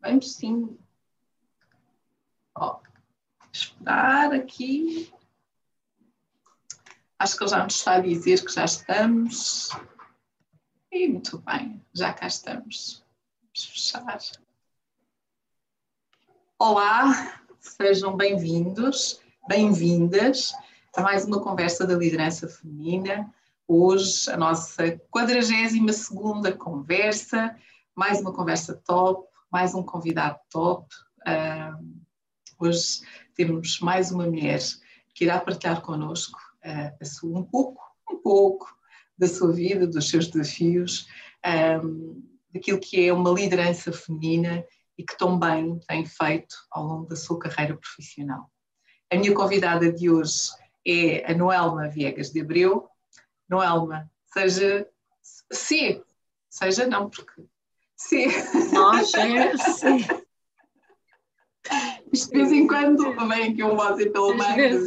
Vamos sim. Ó, esperar aqui. Acho que ele já nos está a dizer que já estamos. E muito bem, já cá estamos. Vamos fechar. Olá, sejam bem-vindos, bem-vindas a mais uma conversa da liderança feminina. Hoje, a nossa 42 conversa, mais uma conversa top, mais um convidado top. Uh, hoje temos mais uma mulher que irá partilhar connosco uh, sua, um pouco, um pouco da sua vida, dos seus desafios, um, daquilo que é uma liderança feminina e que tão bem tem feito ao longo da sua carreira profissional. A minha convidada de hoje é a Noelma Viegas de Abreu. Noelma, seja se, seja não, porque Sim. Nós é sim. De vez em quando vem aqui um voz pelo meio.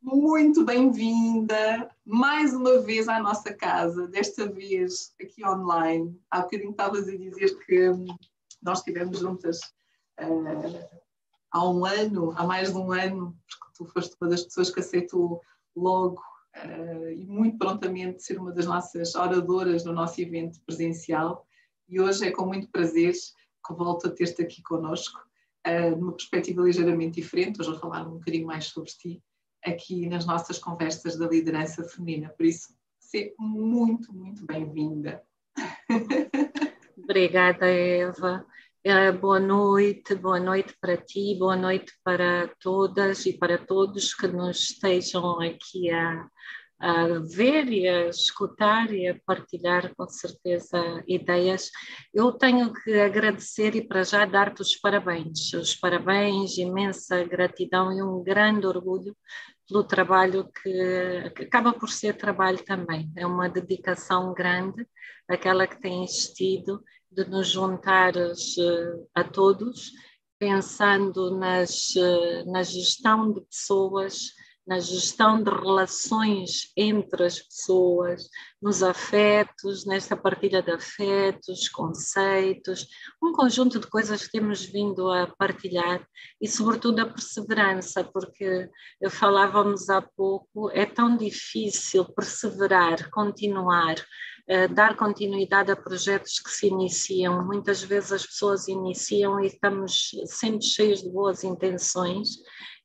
Muito bem-vinda mais uma vez à nossa casa, desta vez aqui online. Há bocadinho estavas a dizer que nós estivemos juntas uh, há um ano, há mais de um ano, porque tu foste uma das pessoas que aceitou logo uh, e muito prontamente ser uma das nossas oradoras no nosso evento presencial. E hoje é com muito prazer que volto a ter-te aqui connosco, uh, numa perspectiva ligeiramente diferente. Hoje vou falar um bocadinho mais sobre ti, aqui nas nossas conversas da liderança feminina. Por isso, ser muito, muito bem-vinda. Obrigada, Eva. Uh, boa noite, boa noite para ti, boa noite para todas e para todos que nos estejam aqui a, a ver e a escutar e a partilhar com certeza ideias. Eu tenho que agradecer e para já dar-te os parabéns, os parabéns, imensa gratidão e um grande orgulho pelo trabalho que, que acaba por ser trabalho também. É uma dedicação grande, aquela que tens tido de nos juntares eh, a todos, pensando nas, eh, na gestão de pessoas, na gestão de relações entre as pessoas, nos afetos, nesta partilha de afetos, conceitos, um conjunto de coisas que temos vindo a partilhar e, sobretudo, a perseverança, porque falávamos há pouco, é tão difícil perseverar, continuar, dar continuidade a projetos que se iniciam. Muitas vezes as pessoas iniciam e estamos sempre cheios de boas intenções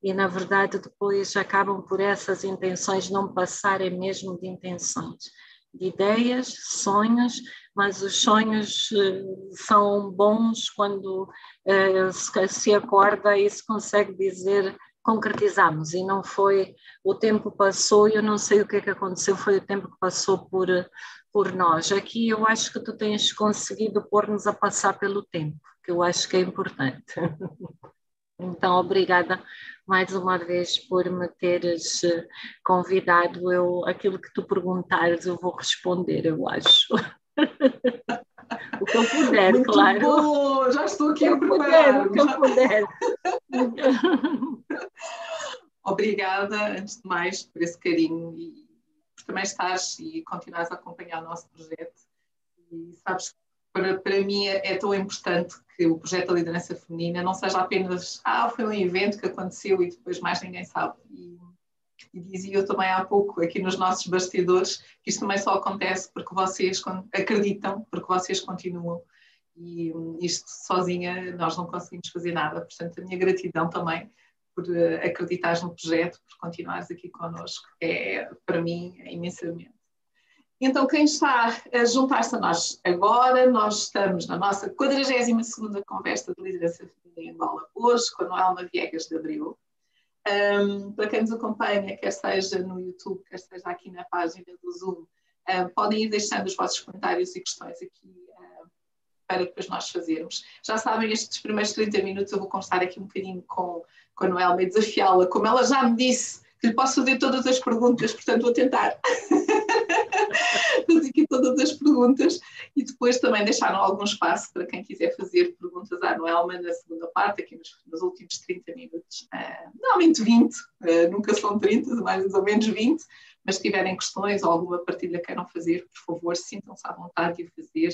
e na verdade depois acabam por essas intenções não passarem mesmo de intenções, de ideias, sonhos, mas os sonhos eh, são bons quando eh, se acorda e se consegue dizer concretizamos e não foi o tempo passou e eu não sei o que é que aconteceu foi o tempo que passou por por nós aqui eu acho que tu tens conseguido pôr-nos a passar pelo tempo que eu acho que é importante então obrigada mais uma vez por me teres eh, convidado. Eu, aquilo que tu perguntares, eu vou responder, eu acho. o que eu puder, Muito claro. Bom, já estou aqui a preparar. O que eu puder. Obrigada, antes de mais, por esse carinho e por também estás e continuares a acompanhar o nosso projeto. E sabes que para, para mim é, é, tão importante que o projeto da liderança feminina não seja apenas, ah, foi um evento que aconteceu e depois mais ninguém sabe. E, e dizia eu também há pouco, aqui nos nossos bastidores, que isto também só acontece porque vocês acreditam, porque vocês continuam. E isto sozinha nós não conseguimos fazer nada. Portanto, a minha gratidão também por eh, acreditares no projeto, por continuares aqui connosco, é para mim é imensamente. Então, quem está a juntar-se a nós agora, nós estamos na nossa 42ª conversa de liderança feminina em Angola, hoje com a Noelma Viegas de Abril. Um, para quem nos acompanha, quer seja no YouTube, quer seja aqui na página do Zoom, um, podem ir deixando os vossos comentários e questões aqui para depois nós fazermos. Já sabem, estes primeiros 30 minutos eu vou conversar aqui um bocadinho com, com a Noelma e desafiá-la, como ela já me disse, que lhe posso fazer todas as perguntas, portanto vou tentar. fazer aqui todas as perguntas e depois também deixar algum espaço para quem quiser fazer perguntas à Noelma na segunda parte, aqui nos, nos últimos 30 minutos. Uh, normalmente 20, uh, ah, nunca são 30, mais ou menos 20, mas se tiverem questões ou alguma partilha queiram fazer, por favor, sintam-se à vontade de o fazer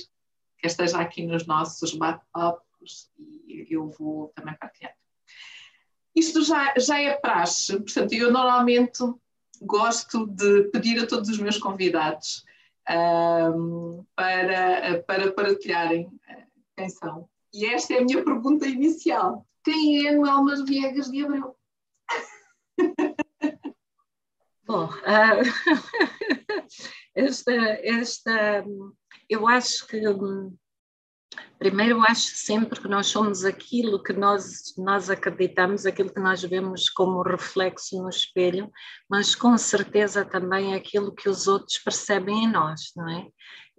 quer esteja aqui nos nossos bate-papos e eu vou também partilhar. Isto já, já é praxe, portanto, eu normalmente gosto de pedir a todos os meus convidados um, para, para partilharem eh, quem são. E esta é a minha pergunta inicial. Quem é Noel Viegas de Abreu? Bom, uh, esta, esta, eu acho que Primeiro, acho sempre que nós somos aquilo que nós, nós acreditamos, aquilo que nós vemos como reflexo no espelho, mas com certeza também aquilo que os outros percebem em nós, não é?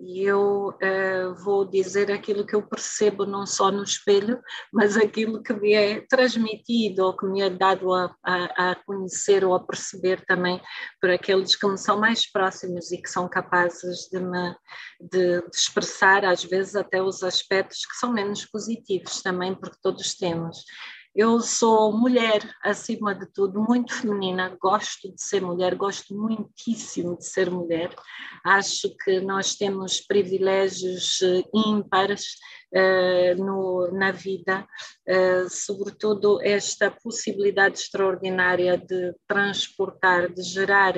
E eu uh, vou dizer aquilo que eu percebo não só no espelho, mas aquilo que me é transmitido ou que me é dado a, a, a, conhecer ou a perceber também por aqueles que me são mais próximos e que são capazes de me de, de expressar às vezes até os aspectos que são menos positivos também, porque todos temos. Eu sou mulher, acima de tudo, muito feminina, gosto de ser mulher, gosto muitíssimo de ser mulher. Acho que nós temos privilégios eh, ímpares uh, no, na vida, uh, sobretudo esta possibilidade extraordinária de transportar, de gerar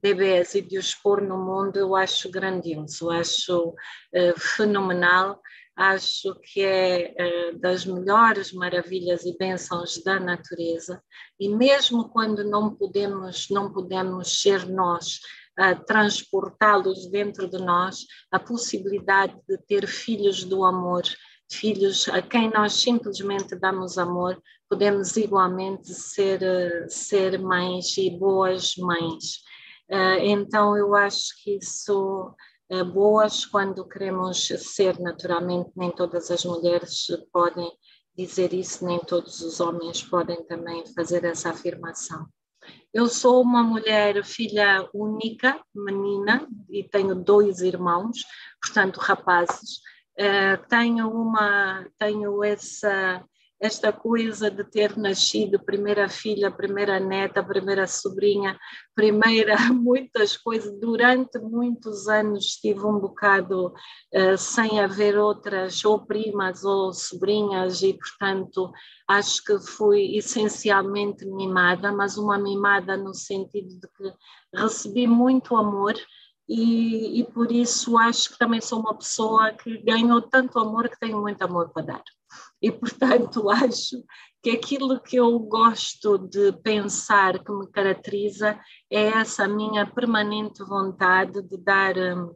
bebês e de os pôr no mundo, eu acho grandioso, acho uh, fenomenal acho que é uh, das melhores maravilhas e bênçãos da natureza. E mesmo quando não podemos não podemos ser nós transportá-los dentro de nós a possibilidade de ter filhos do amor filhos a quem nós simplesmente damos amor podemos igualmente ser uh, ser mães e boas mães. Uh, então eu acho que isso eh, boas quando queremos ser naturalmente, nem todas as mulheres podem dizer isso, nem todos os homens podem também fazer essa afirmação. Eu sou uma mulher, filha única, menina, e tenho dois irmãos, portanto, rapazes. Uh, tenho uma, tenho essa esta coisa de ter nascido primeira filha, primeira neta, primeira sobrinha, primeira muitas coisas. Durante muitos anos estive um bocado uh, sem haver outras, ou primas ou sobrinhas, e portanto acho que fui essencialmente mimada, mas uma mimada no sentido de que recebi muito amor. E, e por isso acho que também sou uma pessoa que ganhou tanto amor que tenho muito amor para dar. E, portanto, acho que aquilo que eu gosto de pensar que me caracteriza é essa minha permanente vontade de dar um,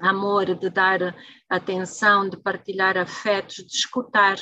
amor, de dar atenção, de partilhar afetos, de escutar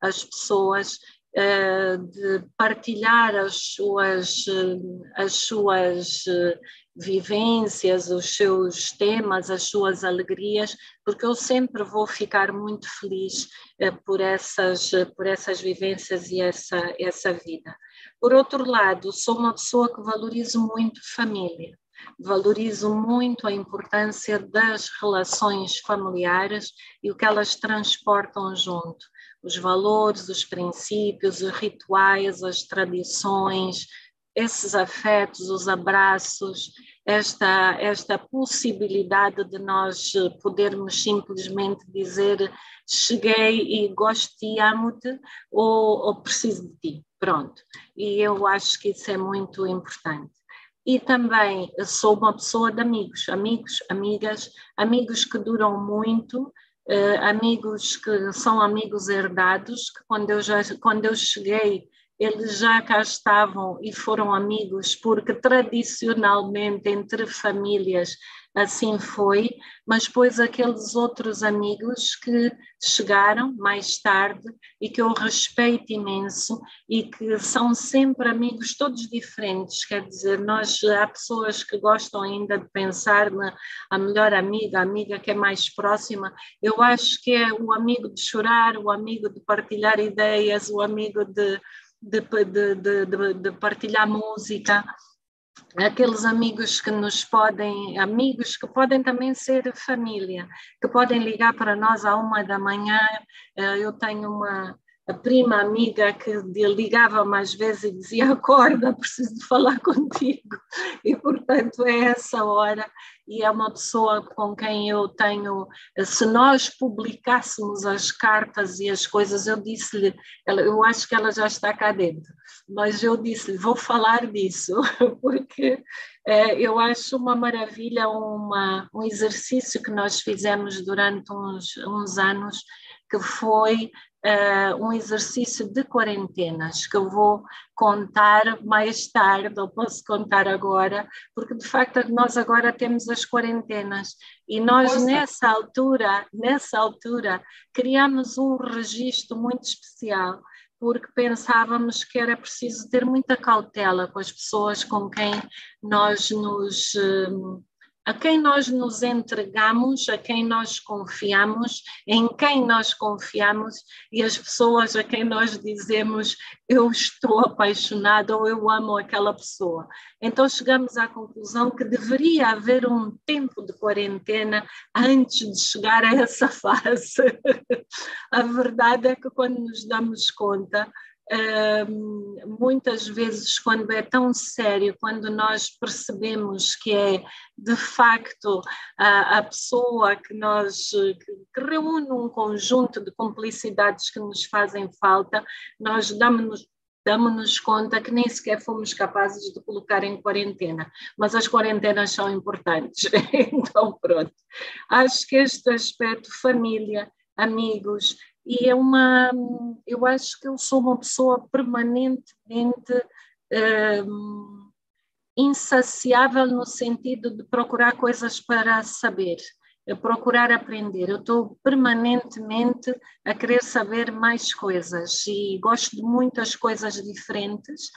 as pessoas, uh, de partilhar as suas, uh, as suas uh, vivências, os seus temas, as suas alegrias, porque eu sempre vou ficar muito feliz eh, por, essas, eh, por essas vivências e essa, essa vida. Por outro lado, sou uma pessoa que valorizo muito família, valorizo muito a importância das relações familiares e o que elas transportam junto. Os valores, os princípios, os rituais, as tradições, esses afetos, os abraços, esta, esta possibilidade de nós podermos simplesmente dizer cheguei e gosto ti, amo-te ou, ou preciso de ti, pronto. E eu acho que isso é muito importante. E também sou uma pessoa de amigos, amigos, amigas, amigos que duram muito, Uh, amigos que são amigos herdados, que quando eu, já, quando eu cheguei eles já cá estavam e foram amigos, porque tradicionalmente entre famílias assim foi, mas depois aqueles outros amigos que chegaram mais tarde e que eu respeito imenso e que são sempre amigos todos diferentes, quer dizer, nós há pessoas que gostam ainda de pensar na a melhor amiga, a amiga que é mais próxima, eu acho que é o amigo de chorar, o amigo de partilhar ideias, o amigo de de, de, de, de partilhar música, aqueles amigos que nos podem, amigos que podem também ser família, que podem ligar para nós à uma da manhã. Eh, eu tenho uma prima amiga que ligava mais vezes e dizia: Acorda, preciso de falar contigo. E portanto é essa hora e é uma pessoa com quem eu tenho. Se nós publicássemos as cartas e as coisas, eu disse-lhe, eu acho que ela já está cá dentro, mas eu disse-lhe, vou falar disso, porque é, eu acho uma maravilha uma, um exercício que nós fizemos durante uns, uns anos, que foi uh, um exercício de quarentenas que eu vou contar mais tarde, ou posso contar agora, porque de facto nós agora temos as quarentenas e nós Nossa. nessa altura, nessa altura, criamos um registro muito especial porque pensávamos que era preciso ter muita cautela com as pessoas com quem nós nos uh, a quem nós nos entregamos, a quem nós confiamos, em quem nós confiamos e as pessoas a quem nós dizemos eu estou apaixonado ou eu amo aquela pessoa. Então chegamos à conclusão que deveria haver um tempo de quarentena antes de chegar a essa fase. a verdade é que quando nos damos conta, muitas vezes, quando é tão sério, quando nós percebemos que é de facto a, a pessoa que nos que, que, reúne um conjunto de complicidades que nos fazem falta, nós damos-nos damos-nos conta que nem sequer fomos capazes de colocar em quarentena, mas as quarentenas são importantes. então, pronto. Acho que este aspecto, família, amigos, e é uma, eu acho que eu sou uma pessoa permanentemente um, insaciável no sentido de procurar coisas para saber, procurar aprender. Eu estou permanentemente a querer saber mais coisas e gosto de muitas coisas diferentes,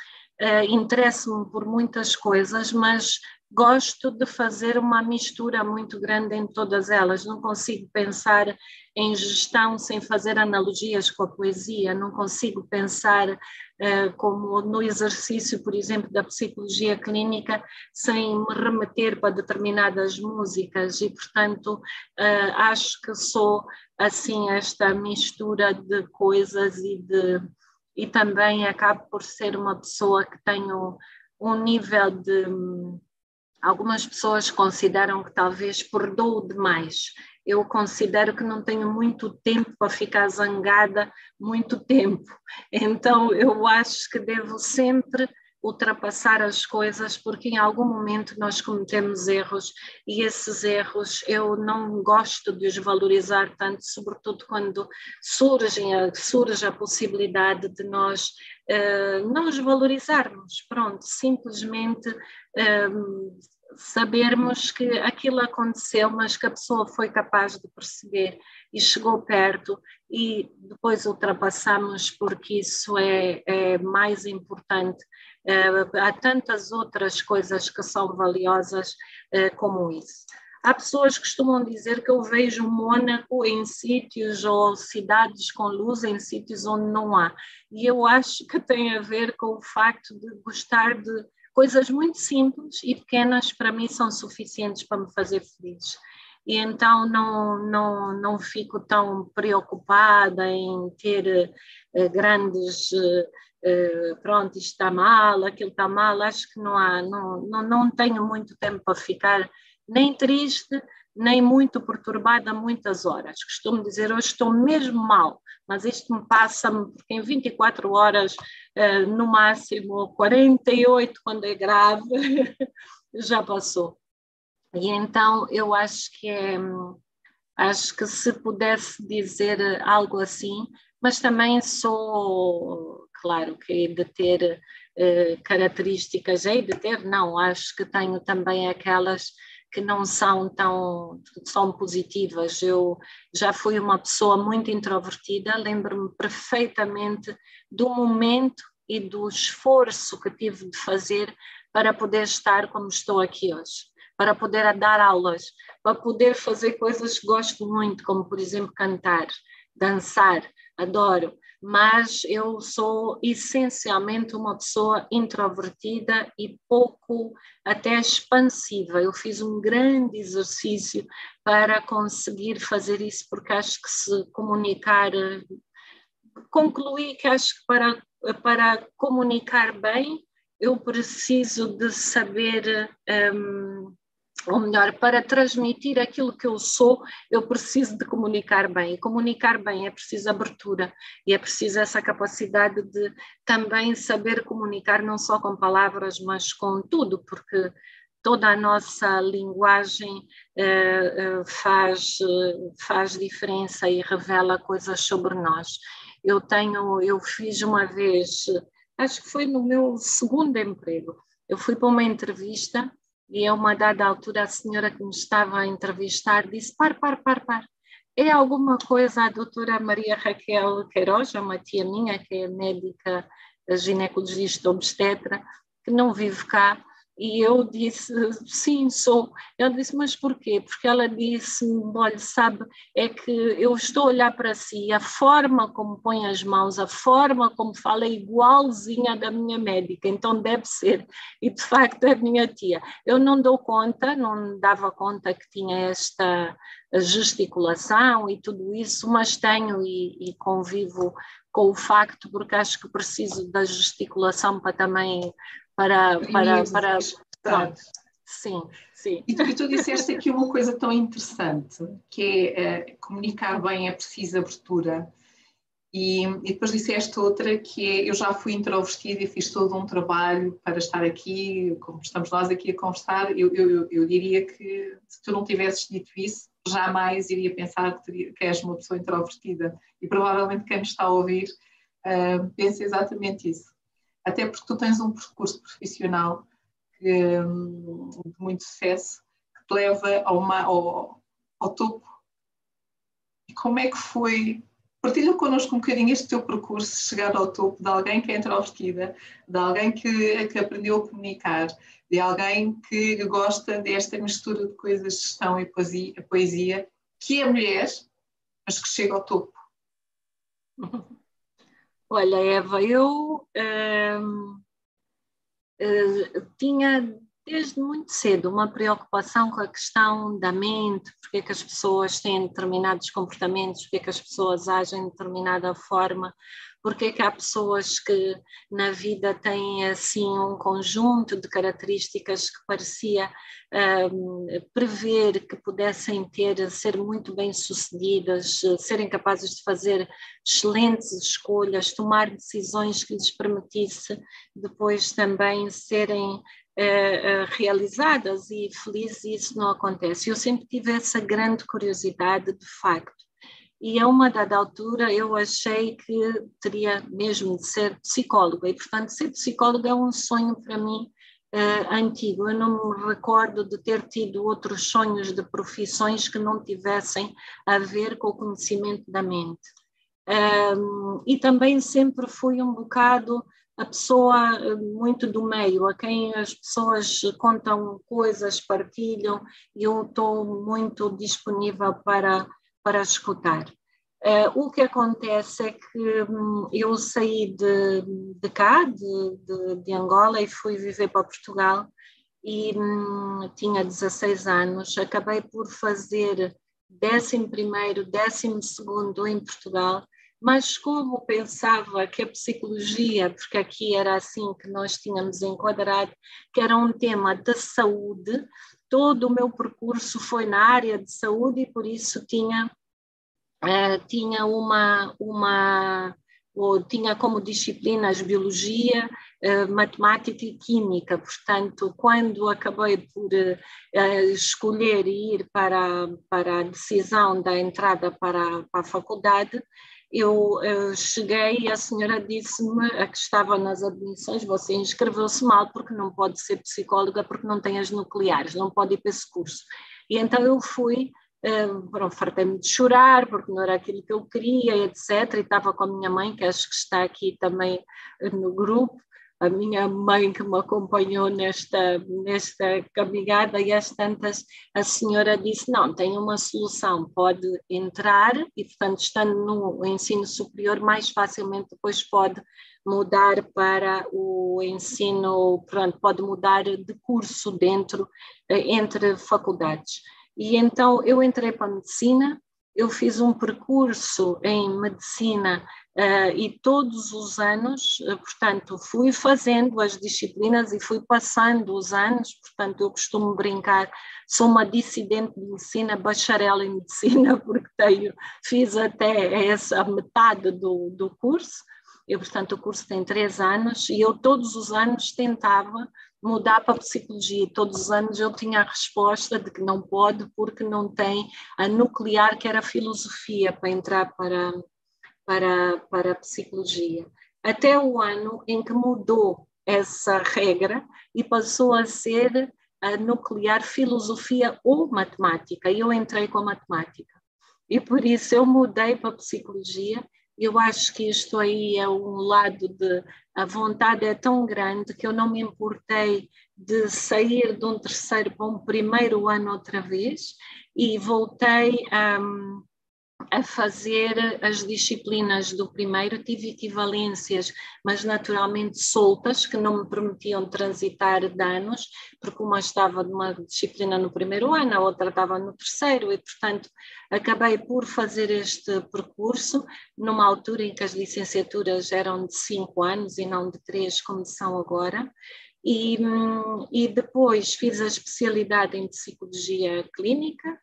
uh, interesso-me por muitas coisas, mas gosto de fazer uma mistura muito grande em todas elas. Não consigo pensar em gestão sem fazer analogias com a poesia, não consigo pensar uh, como no exercício, por exemplo, da psicologia clínica, sem me remeter para determinadas músicas e, portanto, uh, acho que sou assim esta mistura de coisas e de e também acabo por ser uma pessoa que tenho um nível de algumas pessoas consideram que talvez perdoo demais eu considero que não tenho muito tempo para ficar zangada muito tempo. Então, eu acho que devo sempre ultrapassar as coisas, porque em algum momento nós cometemos erros e esses erros eu não gosto de os valorizar tanto, sobretudo quando surgem, surge a possibilidade de nós uh, não os valorizarmos. Pronto, simplesmente. Uh, sabermos que aquilo aconteceu, mas que a pessoa foi capaz de perceber e chegou perto e depois ultrapassamos porque isso é, é mais importante. Uh, há tantas outras coisas que são valiosas uh, como isso. Há pessoas que costumam dizer que eu vejo Mônaco em sítios ou cidades com luz em sítios onde não há. E eu acho que tem a ver com o facto de gostar de coisas muito simples e pequenas para mim são suficientes para me fazer feliz. E então não, não, não fico tão preocupada em ter uh, grandes, uh, pronto, isto está mal, aquilo está mal, acho que não há, não, não, não tenho muito tempo para ficar nem triste, nem muito perturbada muitas horas. Costumo dizer, hoje estou mesmo mal, mas isto me passa porque em 24 horas, uh, no máximo 48, quando é grave, já passou. E então eu acho que é, acho que se pudesse dizer algo assim, mas também sou, claro, que hei de ter uh, características, hei de ter, não, acho que tenho também aquelas que não são tão são positivas. Eu já fui uma pessoa muito introvertida, lembro-me perfeitamente do momento e do esforço que tive de fazer para poder estar como estou aqui hoje, para poder dar aulas, para poder fazer coisas que gosto muito, como por exemplo cantar, dançar, adoro mas eu sou essencialmente uma pessoa introvertida e pouco até expansiva. Eu fiz um grande exercício para conseguir fazer isso, porque acho que se comunicar, concluí que acho que para, para comunicar bem, eu preciso de saber. Um, ou melhor, para transmitir aquilo que eu sou, eu preciso de comunicar bem. E comunicar bem é preciso abertura e é preciso essa capacidade de também saber comunicar não só com palavras, mas com tudo, porque toda a nossa linguagem eh, eh faz, faz diferença e revela coisas sobre nós. Eu tenho, eu fiz uma vez, acho que foi no meu segundo emprego, eu fui para uma entrevista e a uma dada altura a senhora que me estava a entrevistar disse: par, par, par, par. É alguma coisa a doutora Maria Raquel Queiroz, uma tia minha que é médica ginecologista obstetra, que não vive cá, e eu disse, sim, sou. Ela disse, mas porquê? Porque ela disse, olha, sabe, é que eu estou a olhar para si, a forma como põe as mãos, a forma como fala é igualzinha da minha médica, então deve ser. E de facto é minha tia. Eu não dou conta, não dava conta que tinha esta gesticulação e tudo isso, mas tenho e, e convivo com o facto, porque acho que preciso da gesticulação para também para. para, para, para sim, sim. E tu, e tu disseste aqui uma coisa tão interessante, que é uh, comunicar bem é preciso abertura. E, e, depois disseste outra que é, eu já fui introvertida e fiz todo um trabalho para estar aqui, como estamos nós aqui a conversar, eu, eu, eu diria que se tu não tivesses dito isso, jamais iria pensar que, que és uma pessoa introvertida. E provavelmente quem me está a ouvir uh, pensa exatamente isso até porque tu tens um percurso profissional que, hum, de muito sucesso que te leva ao, ao, ao topo. E como é que foi? Partilha connosco um bocadinho este teu percurso, chegar ao topo de alguém que é introvertida, de alguém que, que aprendeu a comunicar, de alguém que gosta desta mistura de coisas, gestão e poesia, poesia que é mulher, mas que chega ao topo. Olha, Eva, eu uh, uh, tinha desde muito cedo uma preocupação com a questão da mente, porque é que as pessoas têm determinados comportamentos, porque é que as pessoas agem de determinada forma, porque é que há pessoas que na vida têm assim um conjunto de características que parecia um, prever que pudessem ter, ser muito bem sucedidas, serem capazes de fazer excelentes escolhas, tomar decisões que lhes permitisse depois também serem Uh, uh, realizadas e felizes isso não acontece. Eu sempre tive essa grande curiosidade, de facto, e a uma dada altura eu achei que teria mesmo de ser psicóloga, e portanto ser psicóloga é um sonho para mim uh, antigo. Eu não me recordo de ter tido outros sonhos de profissões que não tivessem a ver com o conhecimento da mente. Um, e também sempre fui um bocado a pessoa eh, muito do meio, a quem as pessoas contam coisas, partilham, e eu estou muito disponível para para escutar. Uh, o que acontece é que um, eu saí de, de cá, de, de, de, Angola, e fui viver para Portugal e um, tinha 16 anos. Acabei por fazer 11 primeiro, 12 segundo em Portugal, mas como pensava que a psicologia, porque aqui era assim que nós tínhamos enquadrado, que era um tema da saúde, todo o meu percurso foi na área de saúde e por isso tinha, uh, tinha uma, uma ou tinha como disciplinas biologia, uh, matemática e química. Portanto, quando acabei por uh, escolher ir para, para a decisão da entrada para, para a faculdade, eu, eu cheguei e a senhora disse-me, a que estava nas admissões, você inscreveu-se mal porque não pode ser psicóloga porque não tem as nucleares, não pode ir para esse curso. E então eu fui, uh, fartei-me de chorar porque não era aquilo que eu queria, etc. E estava com a minha mãe, que acho que está aqui também no grupo, a minha mãe que me acompanhou nesta, nesta caminhada e às tantas a senhora disse, não, tem uma solução, pode entrar e portanto estando no ensino superior mais facilmente depois pode mudar para o ensino, pronto, pode mudar de curso dentro, eh, entre faculdades. E então eu entrei para a medicina, eu fiz um percurso em medicina uh, e todos os anos, uh, portanto, fui fazendo as disciplinas e fui passando os anos, portanto, eu costumo brincar, sou uma dissidente de medicina, bacharel em medicina, porque tenho, fiz até essa metade do, do curso, eu, portanto, o curso tem três anos e eu todos os anos tentava mudar para a psicologia. Todos os anos eu tinha a resposta de que não pode porque não tem a nuclear, que era a filosofia, para entrar para, para, para a psicologia. Até o ano em que mudou essa regra e passou a ser a nuclear filosofia ou matemática. E eu entrei com a matemática. E por isso eu mudei para a psicologia eu acho que isto aí é um lado de a vontade é tão grande que eu não me importei de sair de um terceiro para um primeiro ano outra vez e voltei a. Um, a fazer as disciplinas do primeiro, tive equivalências, mas naturalmente soltas, que não me permitiam transitar danos, porque uma estava numa disciplina no primeiro ano, a outra estava no terceiro, e portanto acabei por fazer este percurso numa altura em que as licenciaturas eram de cinco anos e não de três, como são agora. E, hum, e depois fiz a especialidade em psicologia clínica,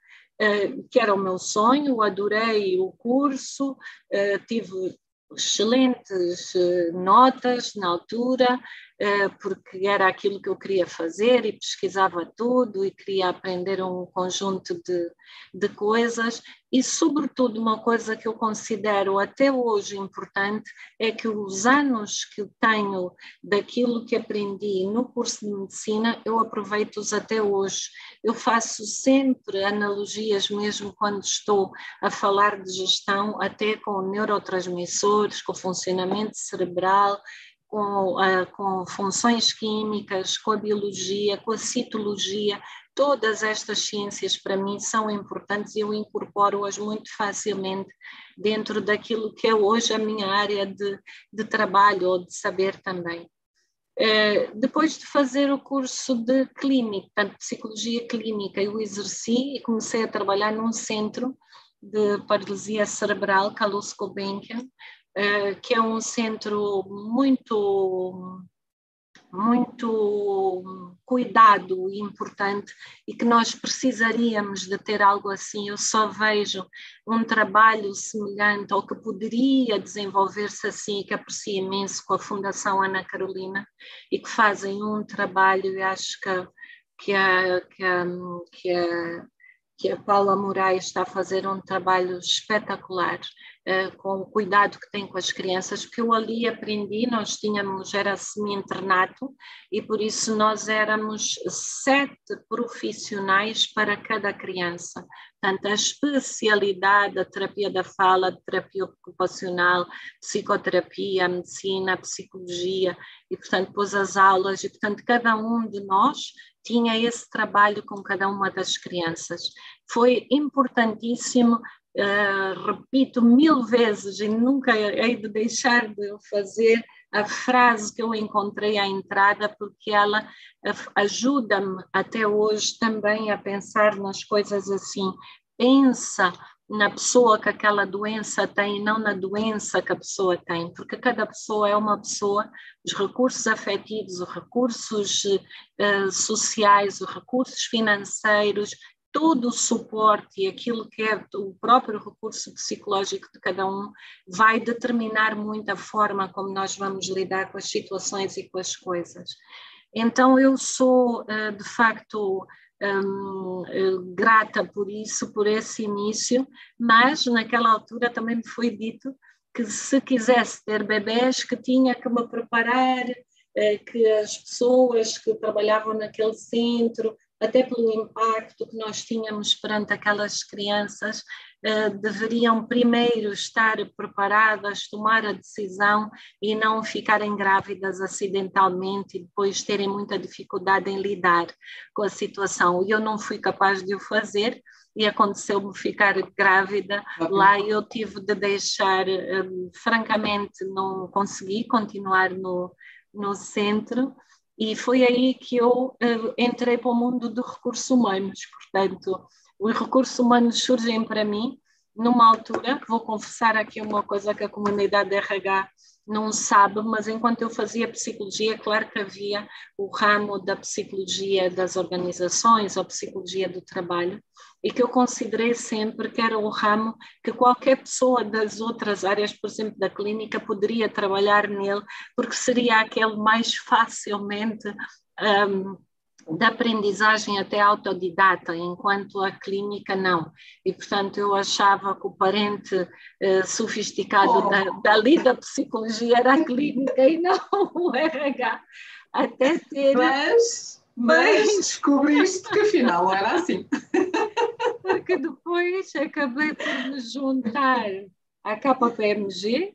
que era o meu sonho, adorei o curso, eh, tive excelentes eh, notas na altura, eh, porque era aquilo que eu queria fazer e pesquisava tudo e queria aprender um conjunto de, de coisas. E, sobretudo, uma coisa que eu considero até hoje importante é que os anos que tenho daquilo que aprendi no curso de medicina, eu aproveito-os até hoje. Eu faço sempre analogias, mesmo quando estou a falar de gestão, até com neurotransmissores, com funcionamento cerebral com, uh, com funções químicas, com a biologia, com a citologia, todas estas ciências para mim são importantes e eu incorporo-as muito facilmente dentro daquilo que é hoje a minha área de, de trabalho ou de saber também. Uh, depois de fazer o curso de clínica, portanto, psicologia clínica, eu exerci e comecei a trabalhar num centro de paralisia cerebral, Carlos Gulbenkian, eh, que é um centro muito muito cuidado e importante e que nós precisaríamos de ter algo assim. Eu só vejo um trabalho semelhante ou que poderia desenvolver-se assim, que aprecio imenso com a Fundação Ana Carolina e que fazem um trabalho, e acho que, que, a, que, a, que, a, que a Paula Moraes está a fazer um trabalho espetacular com o cuidado que tem com as crianças, porque eu ali aprendi, nós tínhamos, era semi-internato, e por isso nós éramos sete profissionais para cada criança. Portanto, a especialidade, a terapia da fala, terapia ocupacional, psicoterapia, medicina, psicologia, e portanto, depois as aulas, e portanto, cada um de nós tinha esse trabalho com cada uma das crianças. Foi importantíssimo Uh, repito mil vezes e nunca hei de deixar de fazer a frase que eu encontrei à entrada, porque ela ajuda-me até hoje também a pensar nas coisas assim. Pensa na pessoa que aquela doença tem, não na doença que a pessoa tem, porque cada pessoa é uma pessoa, os recursos afetivos, os recursos uh, sociais, os recursos financeiros, todo o suporte e aquilo que é o próprio recurso psicológico de cada um vai determinar muito a forma como nós vamos lidar com as situações e com as coisas. Então, eu sou, eh, de facto, um, eh, grata por isso, por esse início, mas naquela altura também me foi dito que se quisesse ter bebés, que tinha que me preparar, eh, que as pessoas que trabalhavam naquele centro até pelo impacto que nós tínhamos perante aquelas crianças, eh, deveriam primeiro estar preparadas, tomar a decisão e não ficarem grávidas acidentalmente e depois terem muita dificuldade em lidar com a situação. E eu não fui capaz de o fazer e aconteceu-me ficar grávida lá e eu tive de deixar, eh, francamente, não consegui continuar no, no centro e foi aí que eu uh, entrei para o mundo dos recursos humanos. Portanto, os recursos humanos surgem para mim numa altura, vou confessar aqui uma coisa que a comunidade de RH não sabe, mas enquanto eu fazia psicologia, claro que havia o ramo da psicologia das organizações, a psicologia do trabalho, e que eu considerei sempre que era o ramo que qualquer pessoa das outras áreas, por exemplo, da clínica, poderia trabalhar nele, porque seria aquele mais facilmente. Um, da aprendizagem até autodidata, enquanto a clínica não. E, portanto, eu achava que o parente eh, sofisticado oh. da, dali da psicologia era a clínica e não o RH. Até ter. Mas, mas descobriste que afinal era assim. Porque depois acabei por me juntar à KPMG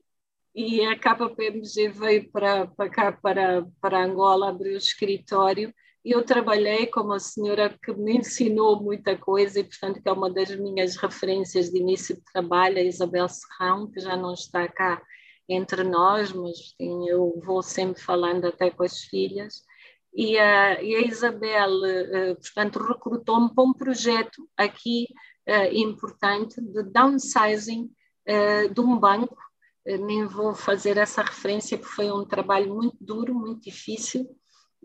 e a KPMG veio para, para cá, para, para Angola, abrir o escritório eu trabalhei com uma senhora que me ensinou muita coisa e, portanto, que é uma das minhas referências de início de trabalho, a Isabel Serrão, que já não está cá entre nós, mas sim, eu vou sempre falando até com as filhas. E a, e a Isabel, uh, portanto, recrutou-me para um projeto aqui uh, importante de downsizing uh, de um banco. nem vou fazer essa referência porque foi um trabalho muito duro, muito difícil,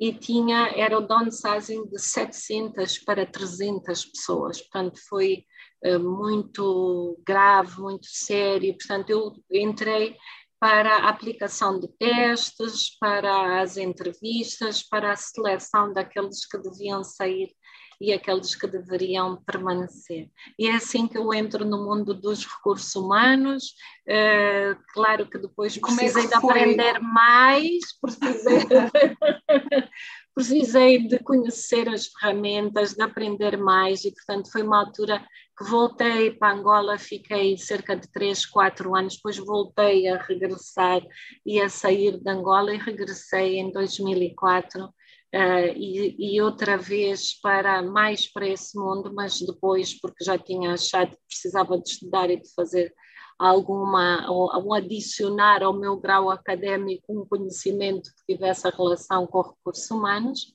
e tinha, era o downsizing de 700 para 300 pessoas, portanto foi uh, muito grave, muito sério, portanto eu entrei para a aplicação de testes, para as entrevistas, para a seleção daqueles que deviam sair e aqueles que deveriam permanecer. E é assim que eu entro no mundo dos recursos humanos. Uh, claro que depois precisei é que de aprender mais, precisei, precisei de conhecer as ferramentas, de aprender mais, e portanto foi uma altura que voltei para Angola, fiquei cerca de 3, 4 anos, depois voltei a regressar e a sair de Angola e regressei em 2004 Uh, e, e, outra vez para mais para esse mundo, mas depois porque já tinha achado que precisava de estudar e de fazer alguma ou, ou adicionar ao meu grau académico um conhecimento que tivesse relação com recursos humanos.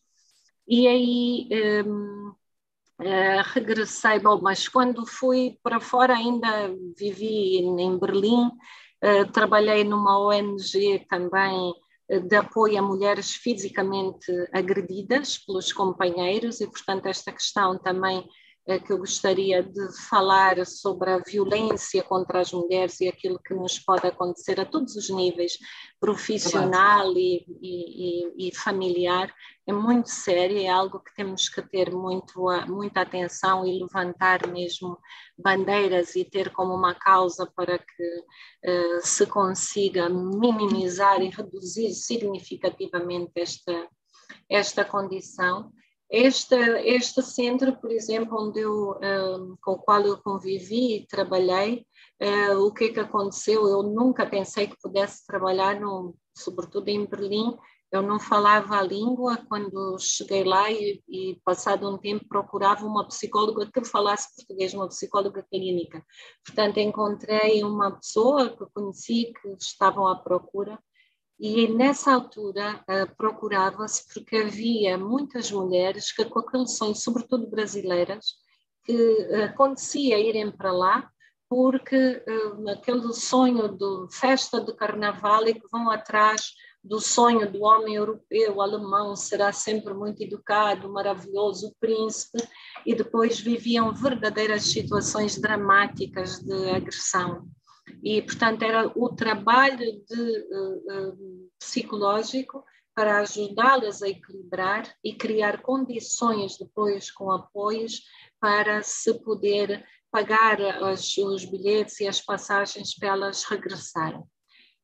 E aí um, uh, eh, regressei, bom, mas quando fui para fora ainda vivi em, em Berlim, uh, trabalhei numa ONG também de apoio a mulheres fisicamente agredidas pelos companheiros e, portanto, esta questão também que eu gostaria de falar sobre a violência contra as mulheres e aquilo que nos pode acontecer a todos os níveis, profissional e, e, e, familiar, é muito sério, é algo que temos que ter muito, muita atenção e levantar mesmo bandeiras e ter como uma causa para que uh, se consiga minimizar e reduzir significativamente esta, esta condição este, este centro, por exemplo, onde eu, um, com o qual eu convivi e trabalhei, uh, o que é que aconteceu? Eu nunca pensei que pudesse trabalhar, no, sobretudo em Berlim, eu não falava a língua quando cheguei lá e, e, passado um tempo procurava uma psicóloga que falasse português, uma psicóloga clínica. Portanto, encontrei uma pessoa que conheci que estavam à procura e nessa altura uh, procurava-se, porque havia muitas mulheres que, com sonho, sobretudo brasileiras, que uh, acontecia irem para lá, porque uh, aquele sonho de festa de carnaval e que vão atrás do sonho do homem europeu, alemão, será sempre muito educado, maravilhoso, príncipe, e depois viviam verdadeiras situações dramáticas de agressão e, portanto, era o trabalho de, uh, psicológico para ajudá-las a equilibrar e criar condições depois com apoios para se poder pagar as, os bilhetes e as passagens para elas regressarem.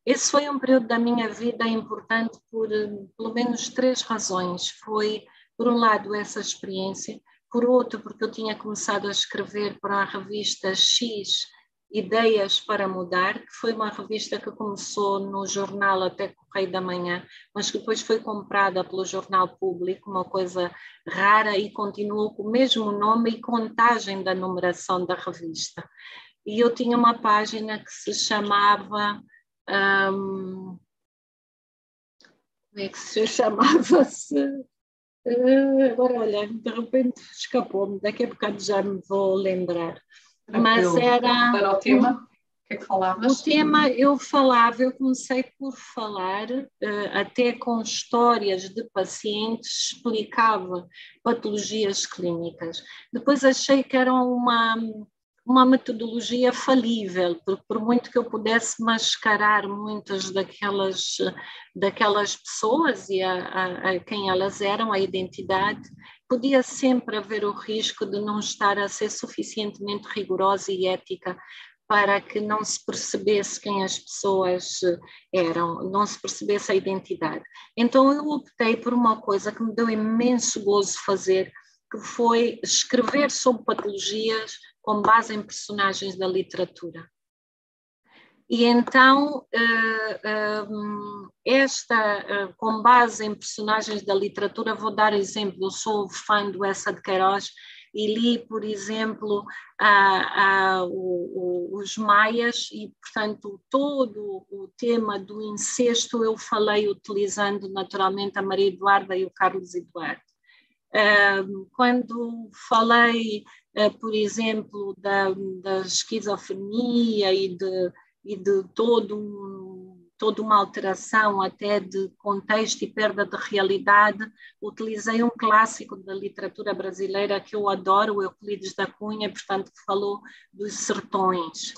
Esse foi um período da minha vida importante por pelo menos três razões. Foi, por um lado, essa experiência, por outro, porque eu tinha começado a escrever para a revista X Ideias para Mudar, que foi uma revista que começou no jornal até Correio da Manhã, mas que depois foi comprada pelo Jornal Público, uma coisa rara, e continuou com o mesmo nome e contagem da numeração da revista. E eu tinha uma página que se chamava. Um, como é que se chamava-se? Uh, agora, olha, de repente escapou-me, daqui a bocado já me vou lembrar Mas era. Para o tema? O que é que falavas? O tema eu falava, eu comecei por falar, uh, até com histórias de pacientes, explicava patologias clínicas. Depois achei que era uma, uma metodologia falível, porque por muito que eu pudesse mascarar muitas daquelas, daquelas pessoas e a, a, a quem elas eram, a identidade, podia sempre haver o risco de não estar a ser suficientemente rigorosa e ética para que não se percebesse quem as pessoas eram, não se percebesse a identidade. Então eu optei por uma coisa que me deu imenso gozo fazer, que foi escrever sobre patologias com base em personagens da literatura. E então, eh, eh, esta, eh, com base em personagens da literatura, vou dar exemplo, eu sou fã do Essa de Queiroz e li, por exemplo, a, o, o, os maias e, portanto, todo o tema do incesto eu falei utilizando naturalmente a Maria Eduarda e o Carlos Eduardo. Quando falei, por exemplo, da, da esquizofrenia e de, e de todo toda uma alteração até de contexto e perda de realidade, utilizei um clássico da literatura brasileira que eu adoro, o Euclides da Cunha, portanto, que falou dos sertões.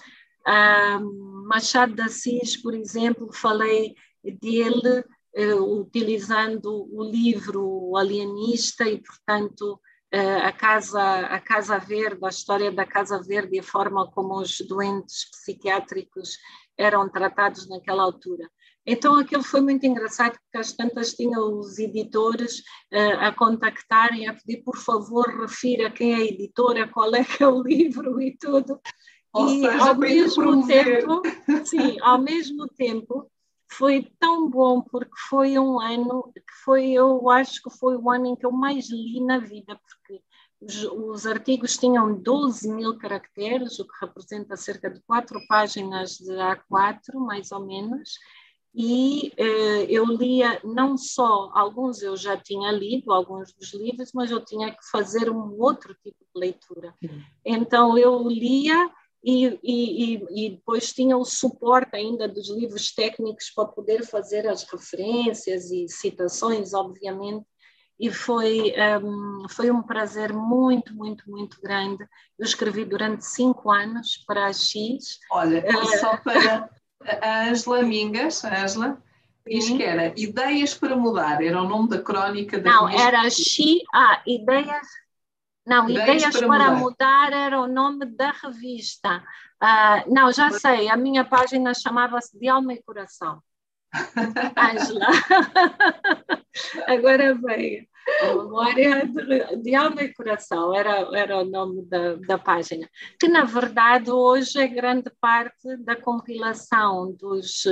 Machado de Assis, por exemplo, falei dele uh, utilizando o livro Alienista e, portanto, a, casa, a Casa Verde, a história da Casa Verde e a forma como os doentes psiquiátricos eram tratados naquela altura. Então aquilo foi muito engraçado, porque às tantas tinha os editores uh, a contactarem, a pedir por favor refira quem é a editora, qual é que é o livro e tudo. Ou e seja, ao mesmo tempo, sim, ao mesmo tempo foi tão bom porque foi um ano que foi, eu acho que foi o ano em que eu mais li na vida, porque os, os, artigos tinham 12 mil caracteres, o que representa cerca de quatro páginas de A4, mais ou menos, e eh, eu lia não só, alguns eu já tinha lido, alguns dos livros, mas eu tinha que fazer um outro tipo de leitura. Então eu lia e, e, e, depois tinha o suporte ainda dos livros técnicos para poder fazer as referências e citações, obviamente, e foi, um, foi um prazer muito, muito, muito grande. Eu escrevi durante cinco anos para a X. Olha, uh, só para a Angela Mingas, a Angela, diz que era Ideias para Mudar, era o nome da crónica da Não, era X, ah, Ideias... Não, Ideias, Ideias para, para mudar. mudar. era o nome da revista. Uh, não, já sei, a minha página chamava-se De Alma e Coração. Angela. Agora veio. A memória de, de, alma e coração era, era o nome da, da página, que na verdade hoje é grande parte da compilação dos.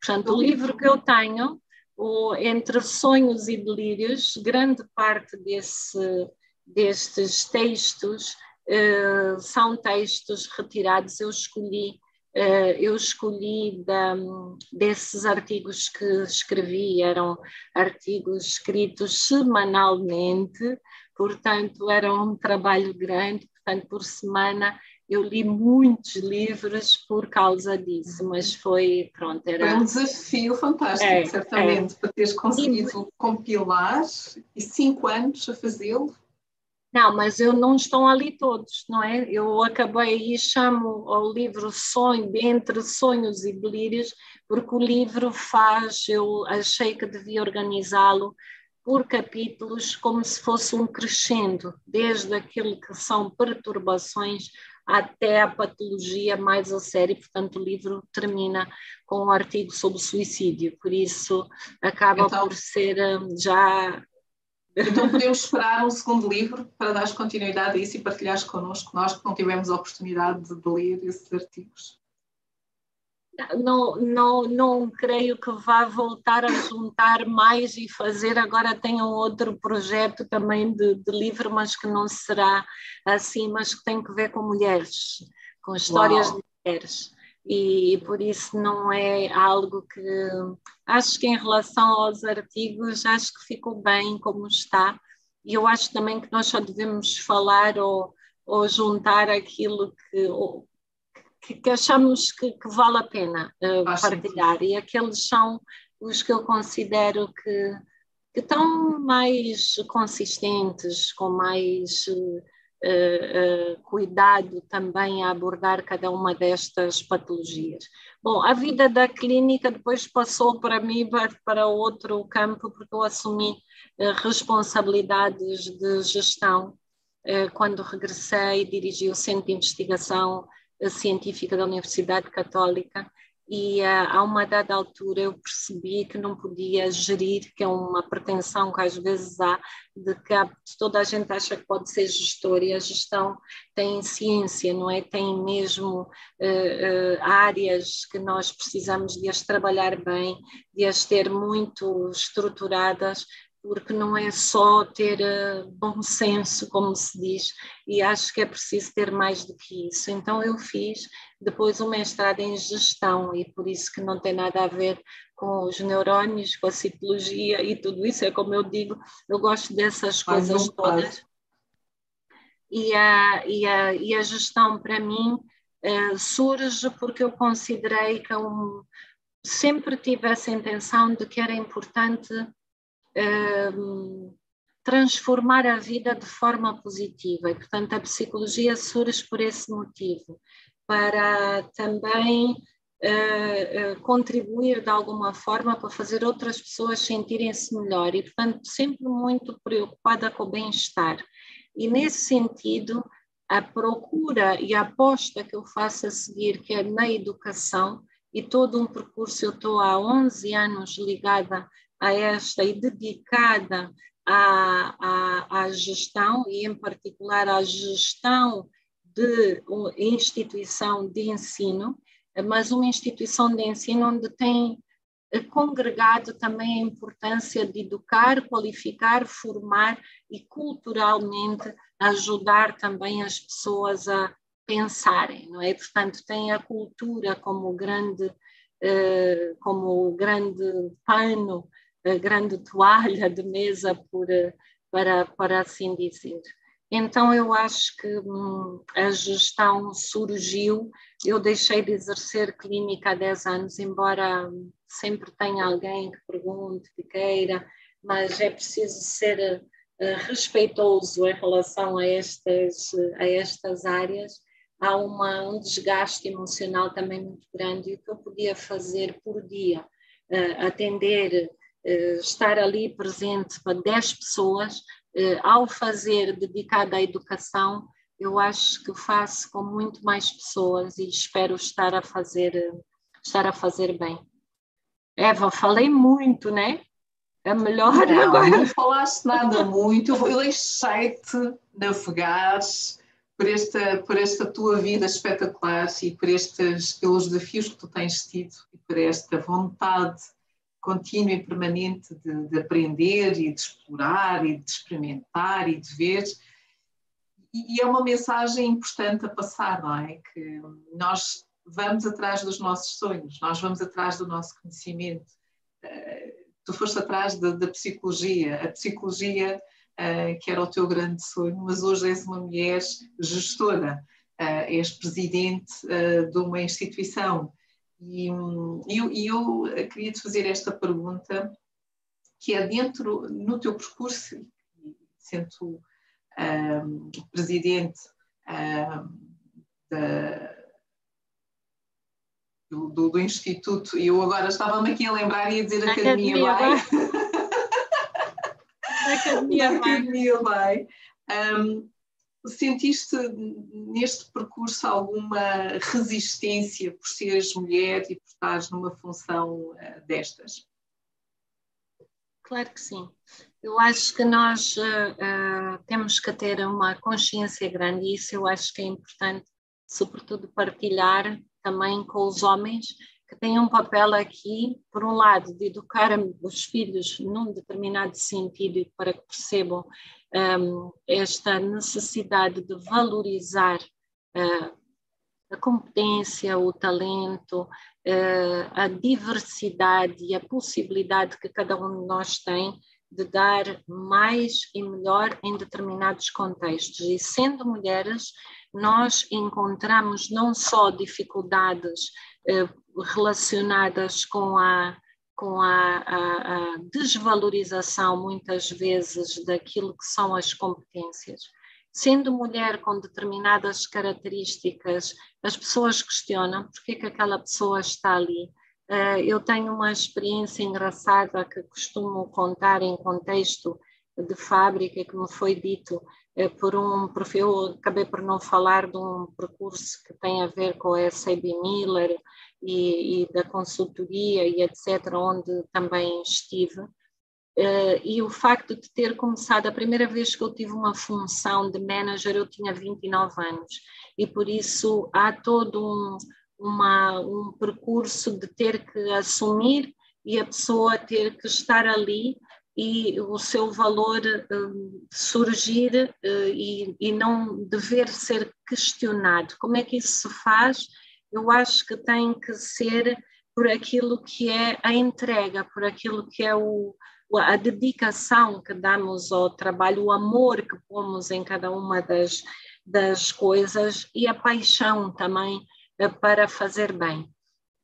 Portanto, o livro que eu tenho, o Entre Sonhos e Delírios, grande parte desse, destes textos uh, são textos retirados. Eu escolhi eh, eu escolhi da, desses artigos que escrevi, eram artigos escritos semanalmente, portanto era um trabalho grande, portanto por semana eu li muitos livros por causa disso, mas foi, pronto, era... Foi um desafio fantástico, é, certamente, é. para teres conseguido e... compilar e cinco anos a fazê-lo. Não, mas eu não estão ali todos, não é? Eu acabei e chamo ao livro Sonho, Entre Sonhos e Delírios, porque o livro faz, eu achei que devia organizá-lo por capítulos, como se fosse um crescendo, desde aquilo que são perturbações até a patologia mais a sério. Portanto, o livro termina com um artigo sobre suicídio, por isso acaba então, por ser hum, já então podemos esperar um segundo livro para dar continuidade a isso e partilhares connosco, nós que não tivemos a oportunidade de ler esses artigos. Não, não, não creio que vá voltar a juntar mais e fazer. Agora tenho outro projeto também de, de livro, mas que não será assim, mas que tem que ver com mulheres, com histórias Uau. de mulheres e por isso não é algo que acho que em relação aos artigos acho que ficou bem como está e eu acho também que nós só devemos falar ou ou juntar aquilo que, que, que achamos que, que, vale a pena uh, partilhar. Sentido. E aqueles são os que eu considero que, que estão mais consistentes, com mais uh, cuidado também a abordar cada uma destas patologias. Bom, a vida da clínica depois passou para mim para outro campo, porque eu assumi responsabilidades de gestão quando regressei, dirigi o Centro de Investigação científica da Universidade Católica e uh, a uma dada altura eu percebi que não podia gerir, que é uma pretensão que às vezes há, de que toda a gente acha que pode ser gestor e a gestão tem ciência, não é? Tem mesmo uh, uh, áreas que nós precisamos de as trabalhar bem, de as ter muito estruturadas porque não é só ter uh, bom senso, como se diz, e acho que é preciso ter mais do que isso. Então eu fiz depois um mestrado em gestão e por isso que não tem nada a ver com os neurónios, com a citologia e tudo isso, é como eu digo, eu gosto dessas coisas todas. E a, e, a, e a gestão para mim uh, surge porque eu considerei que eu sempre tive essa intenção de que era importante transformar a vida de forma positiva e, portanto, a psicologia surge por esse motivo, para também uh, contribuir de alguma forma para fazer outras pessoas sentirem-se melhor e, portanto, sempre muito preocupada com o bem-estar. E, nesse sentido, a procura e a aposta que eu faço a seguir, que é na educação, e todo um percurso, eu estou há 11 anos ligada a esta e dedicada à, à, à gestão e, em particular, à gestão de instituição de ensino, mas uma instituição de ensino onde tem congregado também a importância de educar, qualificar, formar e culturalmente ajudar também as pessoas a pensarem, não é? Portanto, tem a cultura como grande eh, como grande pano grande toalha de mesa por, para, para assim dizer. Então, eu acho que hum, a gestão surgiu. Eu deixei de exercer clínica há 10 anos, embora sempre tenha alguém que pergunte, que queira, mas é preciso ser uh, respeitoso em relação a estas, a estas áreas. Há uma, um desgaste emocional também muito grande. E o que eu podia fazer por dia? Atender eh, estar ali presente para 10 pessoas, eh, ao fazer dedicado à educação, eu acho que faço com muito mais pessoas e espero estar a fazer, estar a fazer bem. Eva, falei muito, né? É melhor não, agora. Não falaste nada muito, eu deixei-te navegar por esta, por esta tua vida espetacular e por estes, pelos desafios que tu tens tido e por esta vontade contínua e permanente de, de, aprender e de explorar e de experimentar e de ver. E, é uma mensagem importante a passar, não é? Que nós vamos atrás dos nossos sonhos, nós vamos atrás do nosso conhecimento. Uh, tu foste atrás da, psicologia, a psicologia uh, que era o teu grande sonho, mas hoje és uma mulher gestora, uh, és presidente de uma instituição e eu, eu queria te fazer esta pergunta, que é dentro, no teu percurso, sendo um, presidente um, da, do, do, do, Instituto, e eu agora estava-me aqui a lembrar e a dizer Academia, Academia Academia Academia Vai. Um, Sentiste neste percurso alguma resistência por seres mulher e por estares numa função uh, destas? Claro que sim. Eu acho que nós uh, temos que ter uma consciência grande e isso eu acho que é importante, sobretudo partilhar também com os homens que têm um papel aqui, por um lado, de educar os filhos num determinado sentido para que percebam um, esta necessidade de valorizar uh, a competência, o talento, uh, a diversidade e a possibilidade que cada um de nós tem de dar mais e melhor em determinados contextos. E sendo mulheres, nós encontramos não só dificuldades eh, relacionadas com a com a, a, a, desvalorização, muitas vezes, daquilo que são as competências. Sendo mulher com determinadas características, as pessoas questionam por que, que aquela pessoa está ali. Uh, eu tenho uma experiência engraçada que costumo contar em contexto de fábrica, que me foi dito uh, por um eu acabei por não falar de um percurso que tem a ver com a SAB Miller e, e da consultoria e etc., onde também estive. Uh, e o facto de ter começado, a primeira vez que eu tive uma função de manager, eu tinha 29 anos, e por isso há todo um, uma, um percurso de ter que assumir e a pessoa ter que estar ali e o seu valor uh, surgir uh, e, e não dever ser questionado. Como é que isso se faz? Eu acho que tem que ser por aquilo que é a entrega, por aquilo que é o, a dedicação que damos ao trabalho, o amor que pomos em cada uma das, das coisas e a paixão também eh, para fazer bem.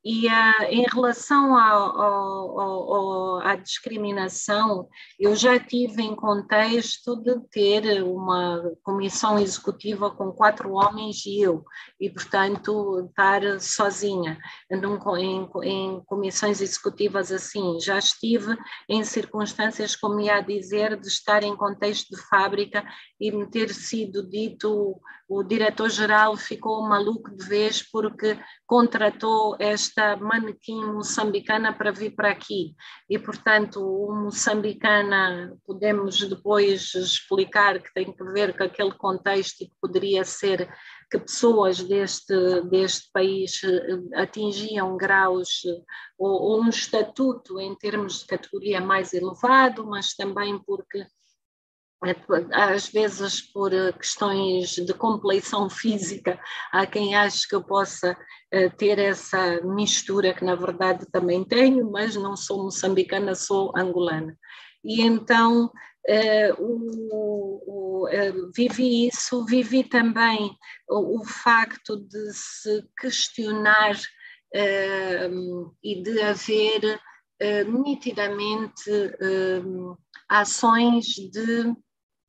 E uh, em relação à discriminação, eu já tive em contexto de ter uma comissão executiva com quatro homens e eu, e portanto estar sozinha em, em comissões executivas assim. Já estive em circunstâncias, como ia dizer, de estar em contexto de fábrica e me ter sido dito o diretor-geral ficou maluco de vez porque contratou esta manequim moçambicana para vir para aqui. E, portanto, o moçambicana, podemos depois explicar que tem que ver com aquele contexto e que poderia ser que pessoas deste, deste país eh, atingiam graus ou, ou um estatuto em termos de categoria mais elevado, mas também porque às vezes por eh, questões de compleição física, há quem ache que eu possa eh, ter essa mistura, que na verdade também tenho, mas não sou moçambicana, sou angolana. E então eh, o, o, vivi isso, vivi também o, o facto de se questionar e de haver nitidamente ações de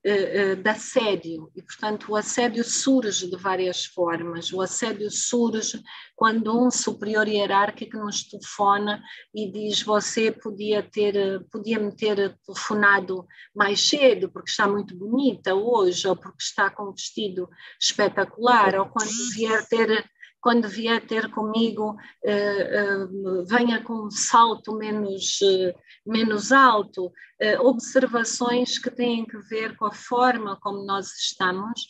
de assédio, e portanto o assédio surge de várias formas. O assédio surge quando um superior hierárquico nos telefona e diz você podia ter, podia me ter telefonado mais cedo porque está muito bonita hoje, ou porque está com um vestido espetacular, ou quando vier ter quando vier ter comigo, uh, uh, venha com um salto menos, uh, menos alto, observações que têm que ver com a forma como nós estamos,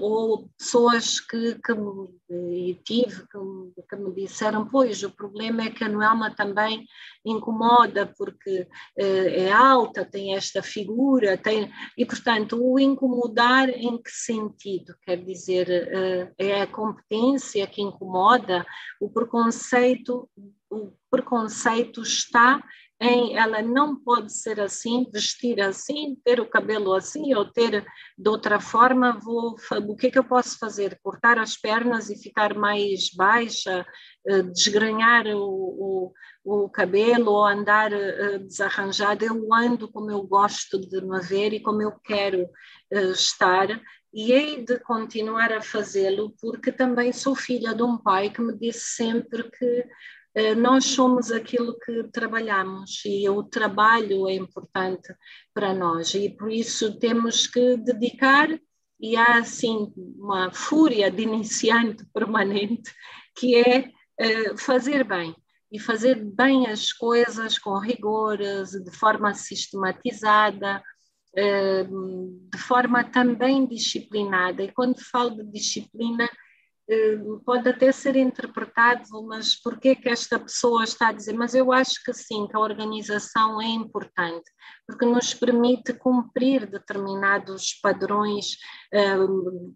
ou pessoas que, que me, tive que, que, me disseram, pois o problema é que a Noelma também incomoda porque é alta, tem esta figura, tem, e portanto o incomodar em que sentido? Quer dizer, é a competência que incomoda, o preconceito, o preconceito está em ela não pode ser assim, vestir assim, ter o cabelo assim ou ter de outra forma, vou, o que é que eu posso fazer? Cortar as pernas e ficar mais baixa, eh, desgranhar o, o, o cabelo ou andar eh, desarranjada? Eu ando como eu gosto de me ver e como eu quero eh, estar e hei de continuar a fazê-lo porque também sou filha de um pai que me disse sempre que nós somos aquilo que trabalhamos e o trabalho é importante para nós e por isso temos que dedicar e há assim uma fúria de iniciante permanente que é uh, fazer bem e fazer bem as coisas com rigor, de forma sistematizada, de forma também disciplinada. E quando falo de disciplina, eh, pode até ser interpretado, mas por que que esta pessoa está a dizer? Mas eu acho que sim, que a organização é importante, porque nos permite cumprir determinados padrões, eh,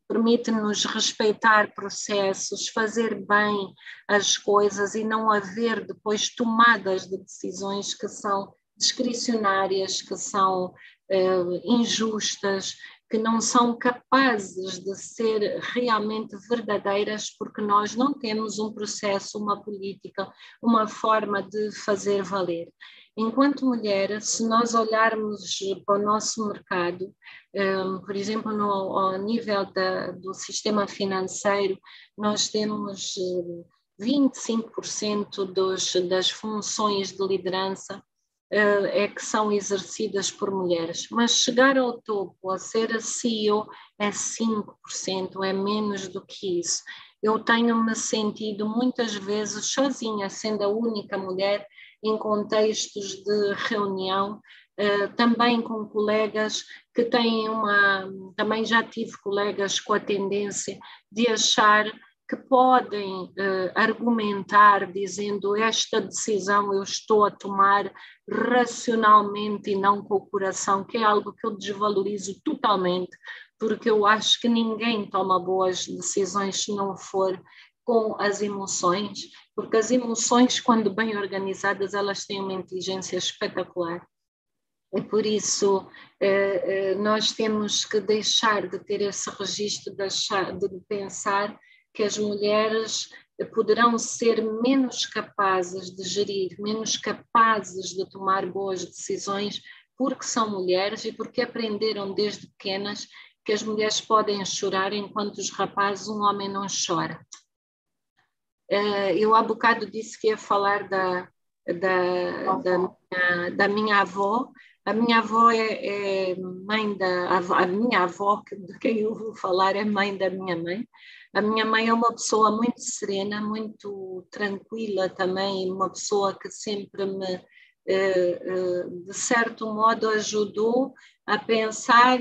permite-nos respeitar processos, fazer bem as coisas e não haver depois tomadas de decisões que são discricionárias, que são uh, injustas, que não são capazes de ser realmente verdadeiras, porque nós não temos um processo, uma política, uma forma de fazer valer. Enquanto mulher, se nós olharmos para o nosso mercado, um, por exemplo, no, ao nível da, do sistema financeiro, nós temos 25% dos, das funções de liderança é que são exercidas por mulheres, mas chegar ao topo, a ser a CEO, é 5%, é menos do que isso. Eu tenho-me sentido muitas vezes sozinha, sendo a única mulher em contextos de reunião, também com colegas que têm uma. Também já tive colegas com a tendência de achar que podem uh, argumentar dizendo esta decisão eu estou a tomar racionalmente e não com o coração, que é algo que eu desvalorizo totalmente, porque eu acho que ninguém toma boas decisões se não for com as emoções, porque as emoções, quando bem organizadas, elas têm uma inteligência espetacular. E por isso eh, eh, nós temos que deixar de ter esse registro de pensar que as mulheres poderão ser menos capazes de gerir, menos capazes de tomar boas decisões porque são mulheres e porque aprenderam desde pequenas que as mulheres podem chorar enquanto os rapazes, um homem não chora. Eh, eu há bocado disse que ia falar da, da, da, minha, da minha avó. A minha avó é, é mãe da. A, minha avó, de quem eu vou falar, é mãe da minha mãe. A minha mãe é uma pessoa muito serena, muito tranquila também, uma pessoa que sempre me, eh, eh, de certo modo, ajudou a pensar.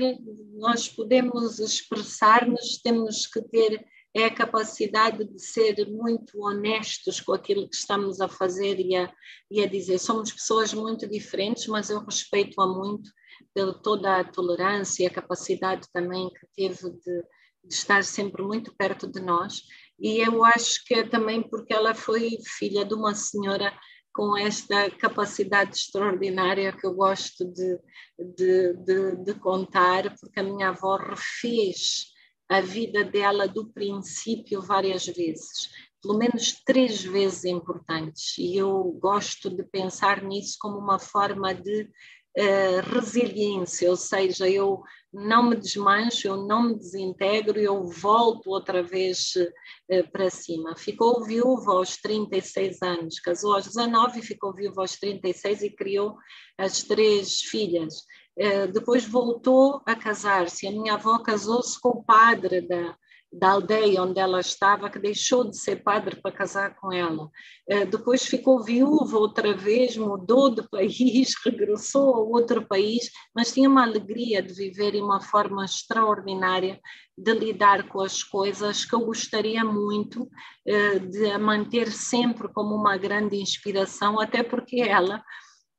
Nós podemos expressar-nos, temos que ter é a capacidade de ser muito honestos com aquilo que estamos a fazer e a, e a dizer. Somos pessoas muito diferentes, mas eu respeito-a muito pela toda a tolerância e a capacidade também que teve de de estar sempre muito perto de nós. E eu acho que é também porque ela foi filha de uma senhora com esta capacidade extraordinária que eu gosto de, de, de, de contar, porque a minha avó refez a vida dela do princípio várias vezes, pelo menos três vezes importantes, e eu gosto de pensar nisso como uma forma de uh, resiliência, ou seja, eu não me desmancho, eu não me desintegro, eu volto outra vez uh, para cima. Ficou viúva aos 36 anos, casou aos 19 e ficou viúva aos 36 e criou as três filhas. Uh, depois voltou a casar-se. A minha avó casou-se com o padre da, da aldeia onde ela estava, que deixou de ser padre para casar com ela. Eh, depois ficou viúva outra vez, mudou de país, regressou a outro país, mas tinha uma alegria de viver e uma forma extraordinária de lidar com as coisas que eu gostaria muito eh, de manter sempre como uma grande inspiração, até porque ela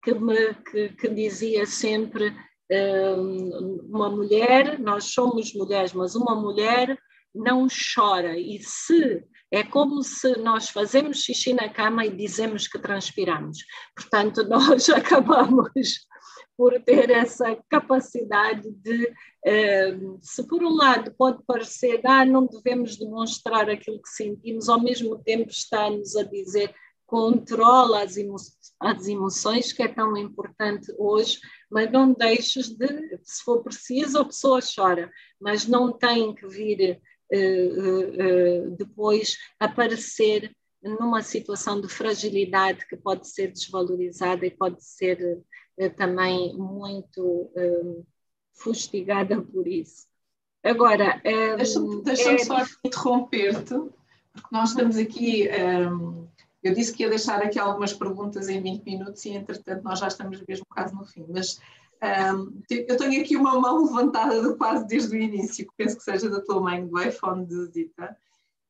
que me que, que dizia sempre eh, uma mulher, nós somos mulheres, mas uma mulher não chora. E se é como se nós fazemos xixi na cama e dizemos que transpiramos. Portanto, nós acabamos por ter essa capacidade de, eh, se por um lado pode parecer, ah, não devemos demonstrar aquilo que sentimos, ao mesmo tempo está-nos a dizer controla as, emo as emoções, que é tão importante hoje, mas não deixes de, se for preciso, a pessoa chora, mas não tem que vir depois aparecer numa situação de fragilidade que pode ser desvalorizada e pode ser também muito fustigada por isso. Agora. Deixa-me deixa é... só interromper-te, porque nós estamos aqui. Um, eu disse que ia deixar aqui algumas perguntas em 20 minutos e, entretanto, nós já estamos mesmo quase no fim. Mas um, eu tenho aqui uma mão levantada de quase desde o início, que penso que seja da tua mãe, do iPhone de Zita,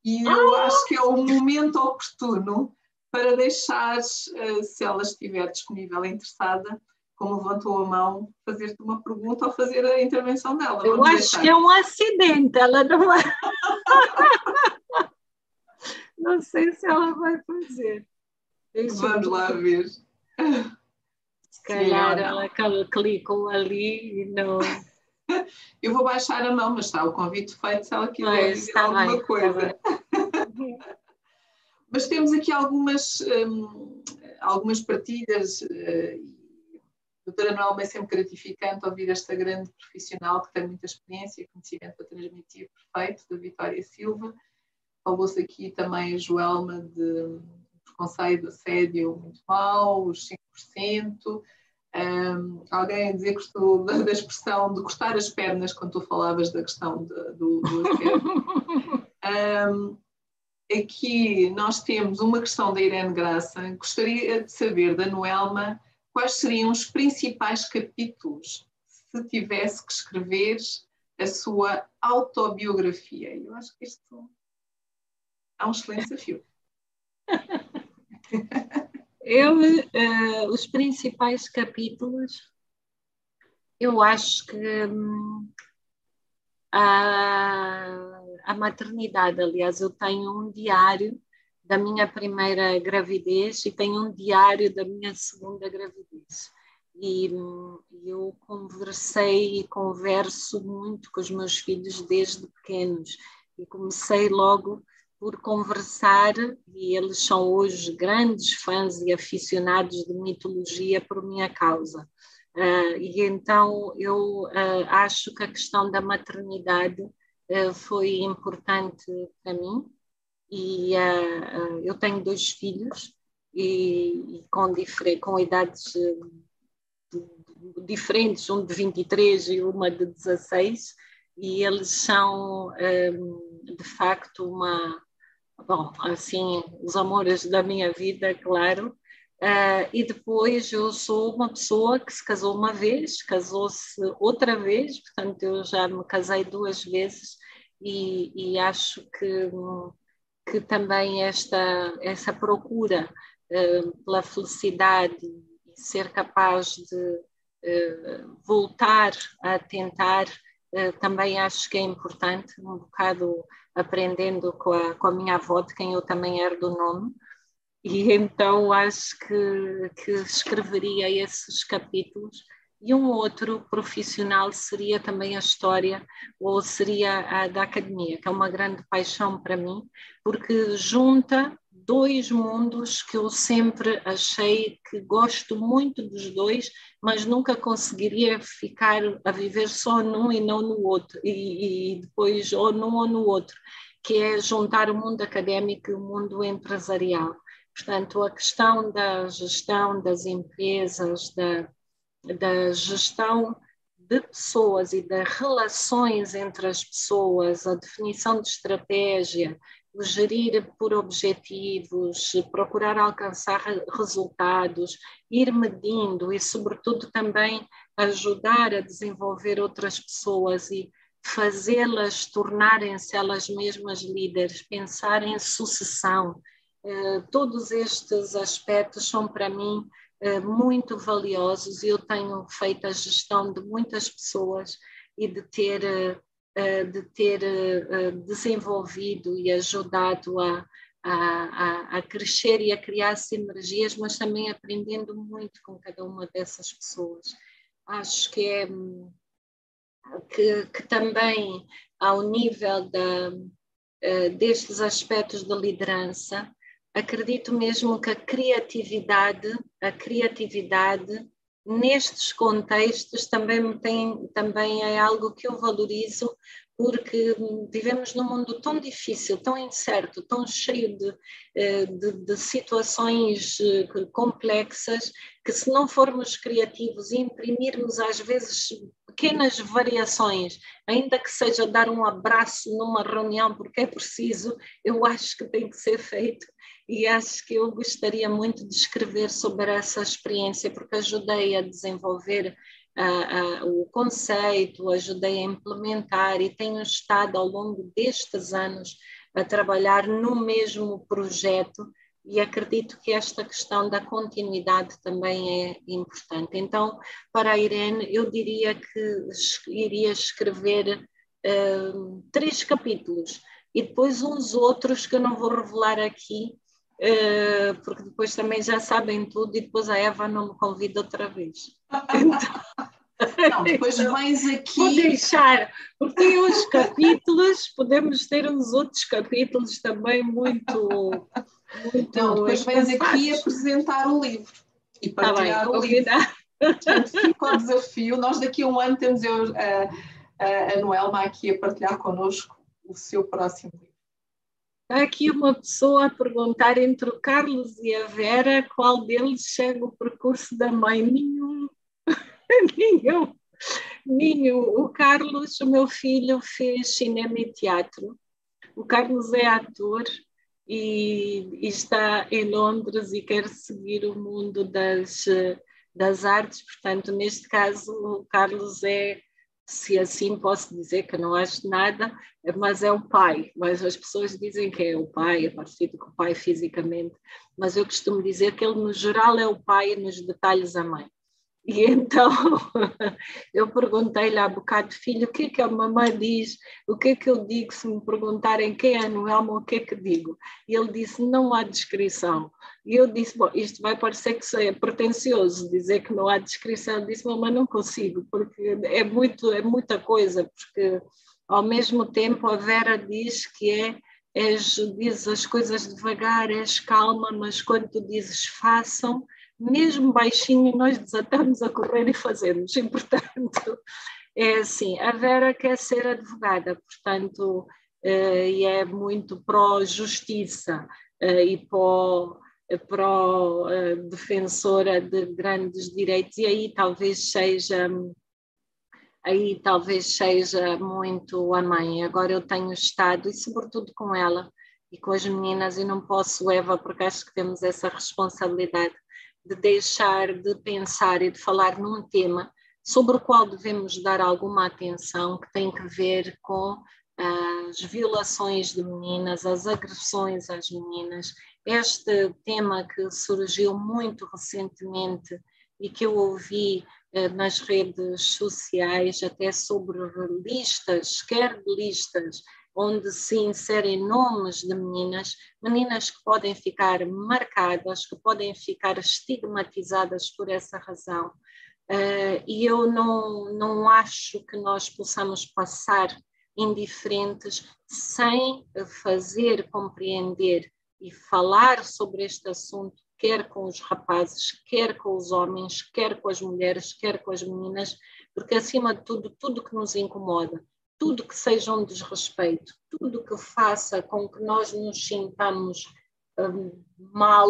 e eu ah! acho que é o momento oportuno para deixar, uh, se ela estiver disponível e interessada, como levantou a mão, fazer-te uma pergunta ou fazer a intervenção dela. Eu acho deixar. que é um acidente, ela não é. não sei se ela vai fazer. Deixa Vamos lá ver. Se calhar ela clicou ali e não. Eu vou baixar a mão, mas está o convite feito se ela quiser dizer alguma bem, coisa. mas temos aqui algumas, um, algumas partilhas. Uh, doutora Noel, é sempre gratificante ouvir esta grande profissional que tem muita experiência e conhecimento para transmitir perfeito, da Vitória Silva. Falou-se aqui também a Joelma de preconceito, assédio muito mau, os 5%. Um, alguém a dizer que estou da, da, expressão de cortar as pernas quando tu falavas da questão de, do, do um, Aqui nós temos uma questão da Irene Graça. Gostaria de saber da Noelma quais seriam os principais capítulos se tivesse que escrever a sua autobiografia. Eu acho que isto é um excelente desafio. Eu, uh, os principais capítulos, eu acho que um, a, a maternidade, aliás, eu tenho um diário da minha primeira gravidez e tenho um diário da minha segunda gravidez. E eu conversei e converso muito com os meus filhos desde pequenos e comecei logo por conversar e eles são hoje grandes fãs e aficionados de mitologia por minha causa. Uh, e então eu uh, acho que a questão da maternidade uh, foi importante para mim e eu tenho dois filhos e, e com, com idades diferentes, um de 23 e uma de 16, e eles são um, de facto uma, bom, assim, os amores da minha vida, claro, uh, e depois eu sou uma pessoa que se casou uma vez, casou-se outra vez, portanto eu já me casei duas vezes e, e acho que que também esta essa procura uh, pela felicidade e ser capaz de uh, voltar a tentar também acho que é importante um bocado aprendendo com a, com a minha avó de quem eu também herdo o nome. E então acho que, que escreveria esses capítulos. E um outro profissional seria também a história ou seria a da academia, que é uma grande paixão para mim, porque junta dois mundos que eu sempre achei que gosto muito dos dois, mas nunca conseguiria ficar a viver só num e não no outro, e, e depois ou num ou no outro, que é juntar o mundo académico e o mundo empresarial. Portanto, a questão da gestão das empresas, da da gestão de pessoas e das relações entre as pessoas, a definição de estratégia, gerir por objetivos, procurar alcançar resultados, ir medindo e, sobretudo, também ajudar a desenvolver outras pessoas e fazê-las tornarem-se elas mesmas líderes, pensar em sucessão. Eh, todos estes aspectos são para mim eh, muito valiosos e eu tenho feito a gestão de muitas pessoas e de ter, eh, de ter desenvolvido e ajudado a, a, a, crescer e a criar sinergias, mas também aprendendo muito com cada uma dessas pessoas. Acho que é que, que também ao nível da, destes aspectos de liderança, acredito mesmo que a criatividade, a criatividade nestes contextos também tem também é algo que eu valorizo porque vivemos num mundo tão difícil, tão incerto, tão cheio de, eh, de, de, situações eh, complexas, que se não formos criativos e imprimirmos às vezes pequenas variações, ainda que seja dar um abraço numa reunião porque é preciso, eu acho que tem que ser feito e acho que eu gostaria muito de escrever sobre essa experiência, porque ajudei a desenvolver uh, uh, o conceito, ajudei a implementar e tenho estado ao longo destes anos a trabalhar no mesmo projeto e acredito que esta questão da continuidade também é importante. Então, para a Irene, eu diria que iria escrever uh, três capítulos e depois uns outros que eu não vou revelar aqui, porque depois também já sabem tudo e depois a Eva não me convida outra vez. Então, não, depois vens aqui. Vou deixar, porque tem uns capítulos, podemos ter uns outros capítulos também muito. muito não, depois vens aqui apresentar o livro e partilhar tá bem, o livro. Portanto, fica o desafio. Nós daqui a um ano temos eu, a, a, a Noelma aqui a partilhar connosco o seu próximo livro. Está aqui uma pessoa a perguntar entre o Carlos e a Vera qual deles chega o percurso da mãe. Nenhum. Nenhum. Nenhum. O Carlos, o meu filho, fez cinema e teatro. O Carlos é ator e, e está em Londres e quer seguir o mundo das, das artes. Portanto, neste caso, o Carlos é se assim posso dizer que não acho nada, mas é o pai. Mas as pessoas dizem que é o pai, é parecido com o pai fisicamente, mas eu costumo dizer que ele, no geral, é o pai nos detalhes a mãe. E então eu perguntei-lhe há bocado, filho, o que é que a mamãe diz? O que é que eu digo se me perguntarem quem é Noelma, o que é que digo? E ele disse, não há descrição. E eu disse, bom, isto vai parecer que é pretencioso dizer que não há descrição. Eu disse, mamãe, não consigo, porque é, muito, é muita coisa, porque ao mesmo tempo a Vera diz que é és, dizes as coisas devagar, és calma, mas quando tu dizes façam, mesmo baixinho, nós desatamos a correr e fazemos. E, portanto, é assim: a Vera quer ser advogada, portanto, eh, e é muito pró-justiça eh, e pró defensora de grandes direitos e aí talvez seja aí talvez seja muito a mãe agora eu tenho estado e sobretudo com ela e com as meninas e não posso Eva porque acho que temos essa responsabilidade de deixar de pensar e de falar num tema sobre o qual devemos dar alguma atenção, que tem que ver com as violações de meninas, as agressões às meninas. Este tema que surgiu muito recentemente e que eu ouvi eh, nas redes sociais, até sobre listas, quer listas onde se inserem nomes de meninas, meninas que podem ficar marcadas, que podem ficar estigmatizadas por essa razão. Uh, e eu não, não acho que nós possamos passar indiferentes sem fazer compreender e falar sobre este assunto, quer com os rapazes, quer com os homens, quer com as mulheres, quer com as meninas, porque acima de tudo, tudo que nos incomoda, tudo que seja um desrespeito, tudo que faça com que nós nos sintamos um, mal,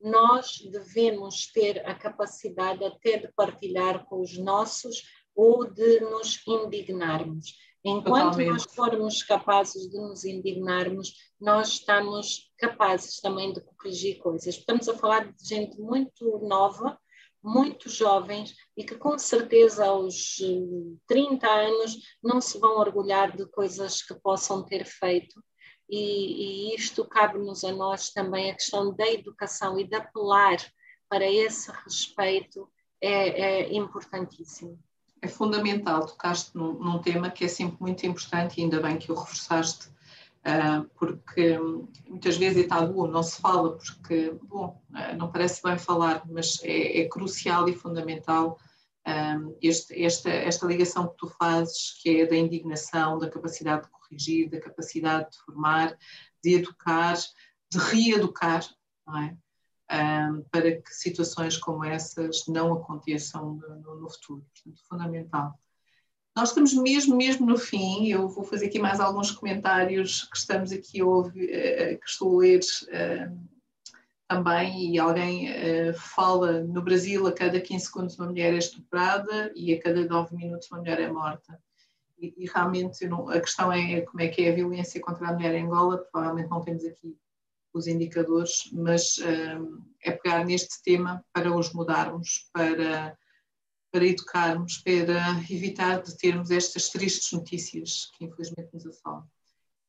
nós devemos ter a capacidade até de partilhar com os nossos ou de nos indignarmos. Enquanto Totalmente. nós formos capazes de nos indignarmos, nós estamos capazes também de corrigir coisas. Estamos a falar de gente muito nova, muito jovens e que com certeza aos 30 eh, anos não se vão orgulhar de coisas que possam ter feito. E, e isto cabe-nos a nós também, a questão da educação e de apelar para esse respeito é, é importantíssimo. É fundamental, tocaste num, num tema que é sempre muito importante e ainda bem que o reforçaste porque muitas vezes é tabu, não se fala, porque, bom, uh, não parece bem falar, mas é, é crucial e fundamental uh, este, esta, esta ligação que tu fazes, que é da indignação, da capacidade de corrigir, da capacidade de formar, de educar, de reeducar, não é? para que situações como essas não aconteçam no, no futuro. Portanto, fundamental. Nós estamos mesmo, mesmo no fim, eu vou fazer aqui mais alguns comentários que estamos aqui a ouvir, eh, que estou a ler uh, também, e alguém uh, fala, no Brasil a cada 15 segundos uma mulher é estuprada e a cada 9 minutos uma mulher é morta. E, e realmente não, a questão é como é que é a violência contra a mulher em Angola, provavelmente não temos aqui os indicadores, mas é pegar neste tema para os mudarmos, para para educarmos, para evitar de termos estas tristes notícias que infelizmente nos assolam.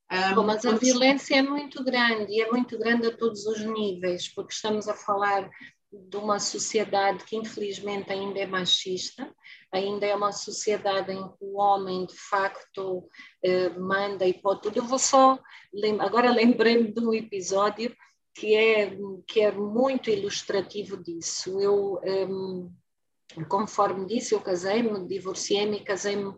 Um, mas a violência é muito grande e é muito grande a todos os níveis, porque estamos a falar de uma sociedade que infelizmente ainda é machista, ainda é uma sociedade em que o homem de facto eh, manda e pode tudo. Eu vou só, agora lembrei-me de um episódio que é, que é muito ilustrativo disso. Eu, um, conforme disse, eu casei-me, divorciei-me casei-me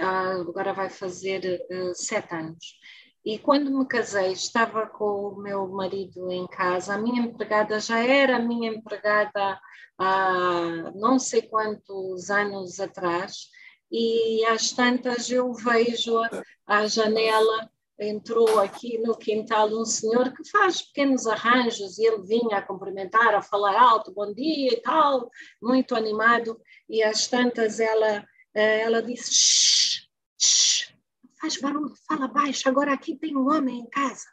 agora vai fazer uh, sete anos. E quando me casei, estava com o meu marido em casa. A minha empregada já era minha empregada há não sei quantos anos atrás. E às tantas eu vejo a janela entrou aqui no quintal um senhor que faz pequenos arranjos e ele vinha a cumprimentar, a falar alto, bom dia e tal, muito animado. E às tantas ela, eh, ela disse: shh, shh, faz barulho, fala baixo, agora aqui tem um homem em casa.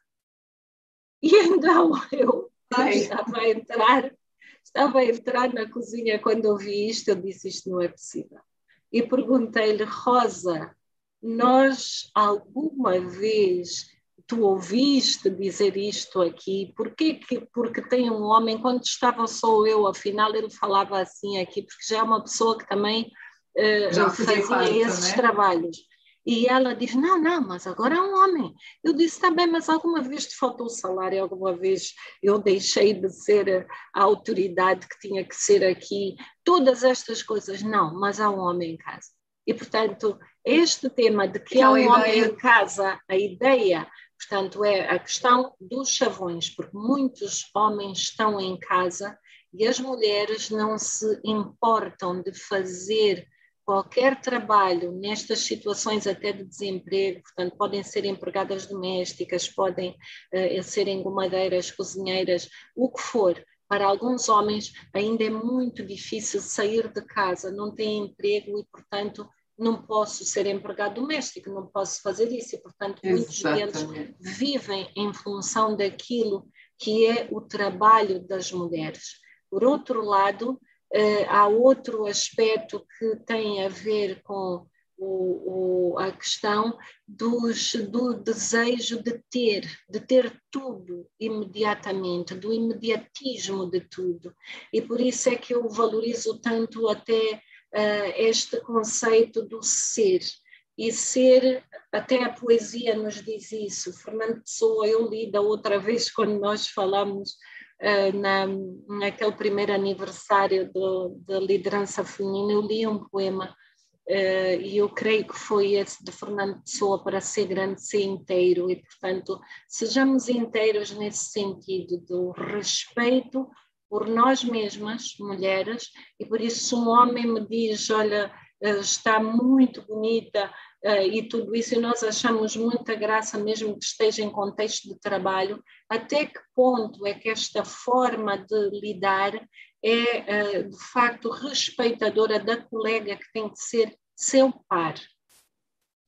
E então eu estava a entrar, estava a entrar na cozinha quando ouvi isto, eu disse: Isto não é possível. E perguntei-lhe, Rosa, nós alguma vez tu ouviste dizer isto aqui? Porquê que, porque tem um homem, quando estava só eu, afinal ele falava assim aqui, porque já é uma pessoa que também uh, fazia parte, esses né? trabalhos. E ela diz: Não, não, mas agora é um homem. Eu disse: Está bem, mas alguma vez te faltou o salário? Alguma vez eu deixei de ser a autoridade que tinha que ser aqui? Todas estas coisas, não, mas há um homem em casa. E, portanto, este tema de que há um homem em casa, a ideia, portanto, é a questão dos chavões, porque muitos homens estão em casa e as mulheres não se importam de fazer qualquer trabalho nestas situações até de desemprego, portanto, podem ser empregadas domésticas, podem uh, ser engomadeiras, cozinheiras, o que for. Para alguns homens ainda é muito difícil sair de casa, não têm emprego e, portanto, não posso ser empregado doméstico, não posso fazer isso, e, portanto, muitos deles vivem em função daquilo que é o trabalho das mulheres. Por outro lado, Uh, há outro aspecto que tem a ver com o, o, a questão dos, do desejo de ter, de ter tudo imediatamente, do imediatismo de tudo. E por isso é que eu valorizo tanto até uh, este conceito do ser. E ser, até a poesia nos diz isso. Fernando Pessoa, eu li da outra vez quando nós falamos uh, na, naquele primeiro aniversário da liderança feminina, eu li um poema Uh, e eu creio que foi esse de Fernando Pessoa para ser grande, ser inteiro, e portanto sejamos inteiros nesse sentido do respeito por nós mesmas, mulheres, e por isso se um homem me diz, olha, uh, está muito bonita, uh, e tudo isso, e nós achamos muita graça, mesmo que esteja em contexto de trabalho, até que ponto é que esta forma de lidar é, uh, de facto, respeitadora da colega que tem que ser seu par.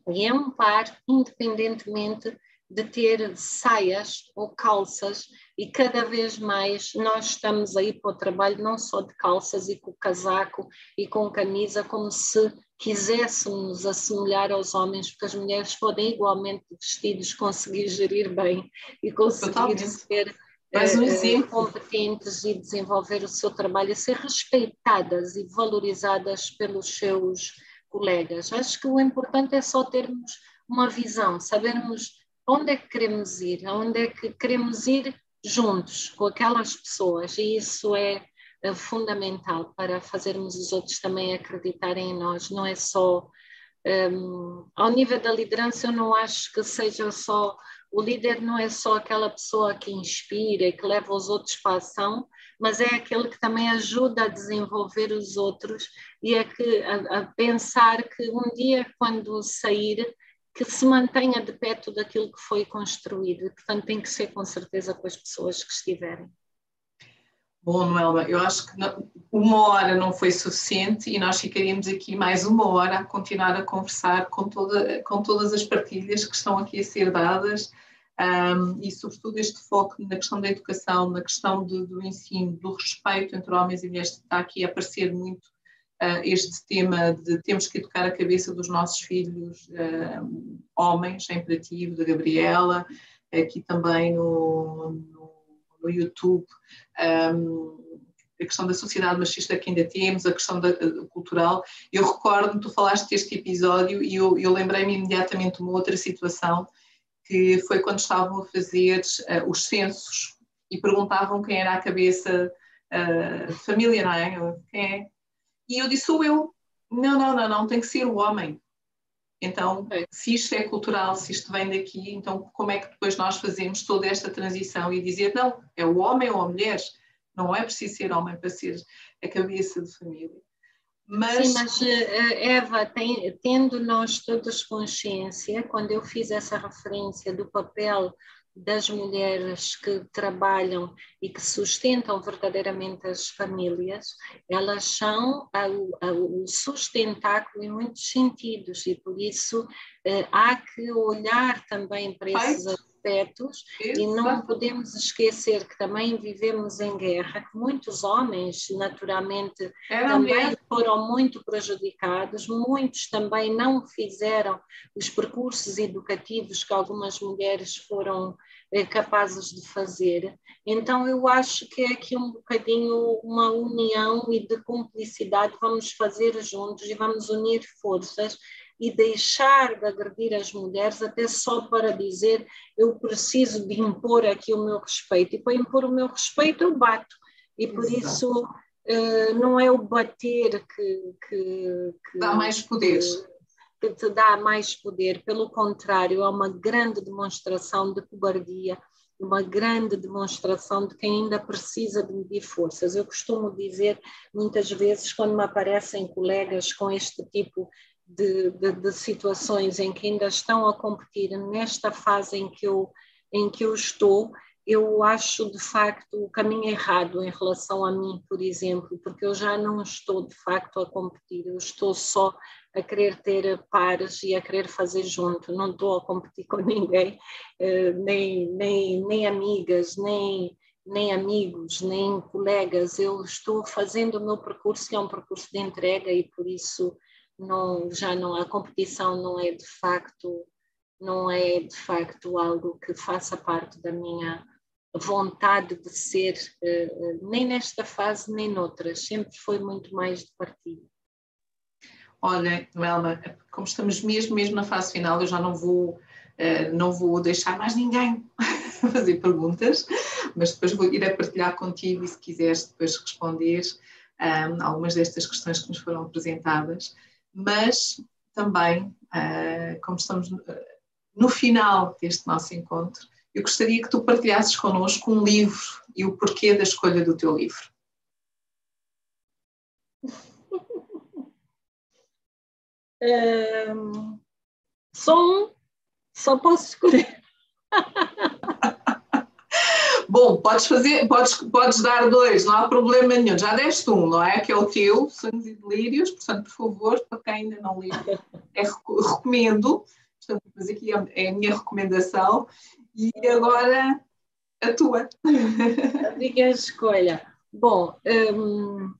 E é um par independentemente de ter saias ou calças e cada vez mais nós estamos aí para o trabalho não só de calças e com casaco e com camisa, como se quiséssemos assemelhar aos homens, porque as mulheres podem igualmente vestidos conseguir gerir bem e conseguir Totalmente. ser mais um exemplo. competentes e desenvolver o seu trabalho e ser respeitadas e valorizadas pelos seus colegas. Acho que o importante é só termos uma visão, sabermos onde é que queremos ir, onde é que queremos ir juntos com aquelas pessoas, e isso é, é fundamental para fazermos os outros também acreditarem em nós, não é só. Um, ao nível da liderança, eu não acho que seja só. O líder não é só aquela pessoa que inspira e que leva os outros para a ação, mas é aquele que também ajuda a desenvolver os outros e é que, a, a pensar que um dia, quando sair, que se mantenha de pé tudo aquilo que foi construído. E, portanto, tem que ser com certeza com as pessoas que estiverem. Bom, Noelma, eu acho que uma hora não foi suficiente e nós ficaríamos aqui mais uma hora a continuar a conversar com, toda, com todas as partilhas que estão aqui a ser dadas um, e, sobretudo, este foco na questão da educação, na questão do, ensino, do respeito entre homens e mulheres, está aqui a aparecer muito este tema de temos que educar a cabeça dos nossos filhos uh, homens, é imperativo, da Gabriela, aqui também no, no, no YouTube. Um, a questão da sociedade machista que ainda temos, a questão da, cultural. Eu recordo-me, tu falaste deste episódio e eu, eu lembrei-me imediatamente de uma outra situação que foi quando estavam a fazer uh, os censos e perguntavam quem era a cabeça uh, de família, não é? Quem é? E eu disse, sou eu. Não, não, não, não, tem que ser o homem. Então, se isto é cultural, se isto vem daqui, então como é que depois nós fazemos toda esta transição e dizer, não, é o homem ou a mulher, não é preciso ser homem para ser a cabeça de família. Mas... Sim, mas eh, Eva, tem, tendo nós todos consciência, quando eu fiz essa referência do papel das mulheres que trabalham e que sustentam verdadeiramente as famílias, elas são o sustentáculo em muitos sentidos e por isso eh, há que olhar também para esses aspectos e não podemos esquecer que também vivemos em guerra, que muitos homens naturalmente Era também mesmo. foram muito prejudicados, muitos também não fizeram os percursos educativos que algumas mulheres foram eh, capazes de fazer. Então eu acho que é aqui um bocadinho uma união e de cumplicidade, vamos fazer juntos e vamos unir forças e deixar de agredir as mulheres até só para dizer eu preciso de impor aqui o meu respeito. E para impor o meu respeito eu bato. E por Exato. isso uh, não é o bater que, que, que dá mais poder. Que, que te dá mais poder, pelo contrário, é uma grande demonstração de cobardia, uma grande demonstração de quem ainda precisa de medir forças. Eu costumo dizer muitas vezes, quando me aparecem colegas com este tipo de, de, de, situações em que ainda estão a competir nesta fase em que eu, em que eu estou, eu acho de facto o caminho errado em relação a mim, por exemplo, porque eu já não estou de facto a competir, eu estou só a querer ter pares e a querer fazer junto, não estou a competir com ninguém, eh, nem, nem, nem amigas, nem, nem amigos, nem colegas, eu estou fazendo o meu percurso, que é um percurso de entrega e por isso não, já não a competição não é de facto não é de facto algo que faça parte da minha vontade de ser uh, nem nesta fase nem noutras. Sempre foi muito mais de partilha Olha, Melma, como estamos mesmo mesmo na fase final, eu já não vou uh, não vou deixar mais ninguém fazer perguntas, mas depois vou ir a partilhar contigo e se quiseres depois responder um, algumas destas questões que nos foram apresentadas mas também, uh, como estamos no final deste nosso encontro, eu gostaria que tu partilhasses connosco um livro e o porquê da escolha do teu livro. Um, só um, só posso escolher. Bom, podes fazer, podes, podes dar dois, não há problema nenhum. Já deste um, não é? Que é o teu, Sonhos e Delírios, portanto, por favor, para quem ainda não leu, é, recomendo. Portanto, mas aqui é, é a minha recomendação. E agora a tua. A minha escolha. Bom, hum,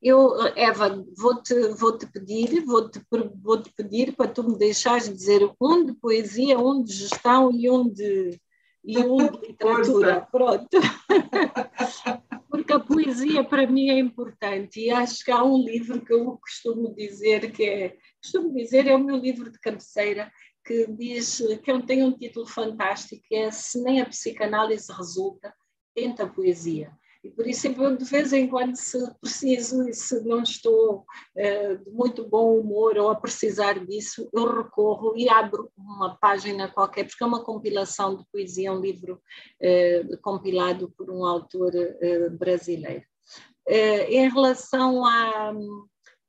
eu, Eva, vou-te vou -te pedir, vou-te vou -te pedir para tu me deixares dizer um de poesia, um de gestão e um de e um de literatura. Pronto. Porque a poesia para mim é importante e acho que há um livro que eu costumo dizer que é, costumo dizer, é o meu livro de cabeceira, que diz que tem um título fantástico, que é Se nem a psicanálise resulta, tenta a poesia. E por isso, de vez em quando, se preciso e se não estou uh, de muito bom humor ou a precisar disso, eu recorro e abro uma página qualquer, porque é uma compilação de poesia, é um livro uh, compilado por um autor uh, brasileiro. em relação a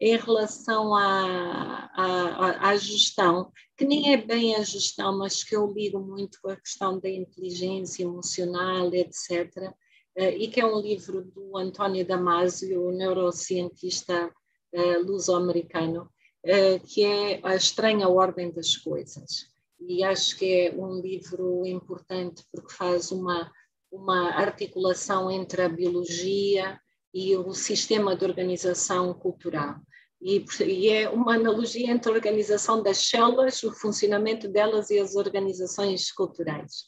em relação à, à, à, gestão, que nem é bem a gestão, mas que eu ligo muito com a questão da inteligência emocional, etc. Eh, e que é um livro do António Damasio, neurocientista eh, luso-americano, eh, que é A Estranha Ordem das Coisas. E acho que é um livro importante porque faz uma, uma articulação entre a biologia e o sistema de organização cultural. E, e, é uma analogia entre a organização das células, o funcionamento delas e as organizações culturais.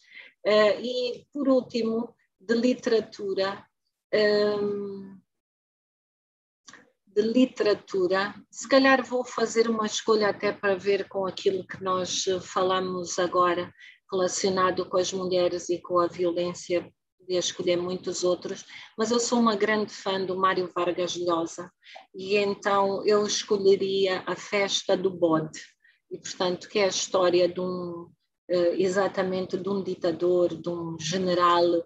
Uh, e, por último, de literatura, um, de literatura, se calhar vou fazer uma escolha até para ver com aquilo que nós falamos agora, relacionado com as mulheres e com a violência podia escolher muitos outros, mas eu sou uma grande fã do Mário Vargas Llosa e então eu escolheria a festa do bode. E portanto que é a história de um eh, exatamente de um ditador, de um general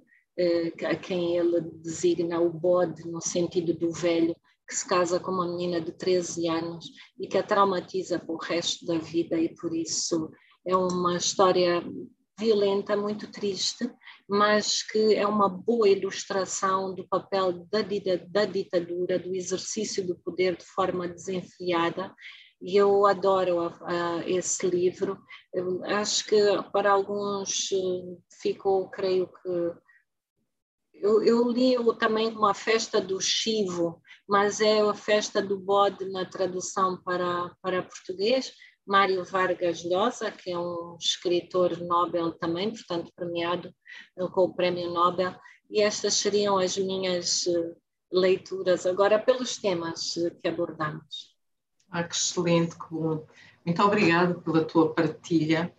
a quem ele designa o bode no sentido do velho que se casa com uma menina de 13 anos e que a traumatiza para o resto da vida e por isso é uma história violenta, muito triste, mas que é uma boa ilustração do papel da, da ditadura, do exercício do poder de forma desenfreada. E eu adoro uh, esse livro. Eu acho que para alguns uh, ficou, creio que. Eu, eu li também uma festa do Chivo, mas é a festa do bode na tradução para, para português. Mário Vargas Llosa, que é um escritor Nobel também, portanto premiado com o Prémio Nobel, e estas seriam as minhas eh, leituras agora pelos temas que abordamos. Ah, que excelente, que bom. Muito obrigada pela tua partilha.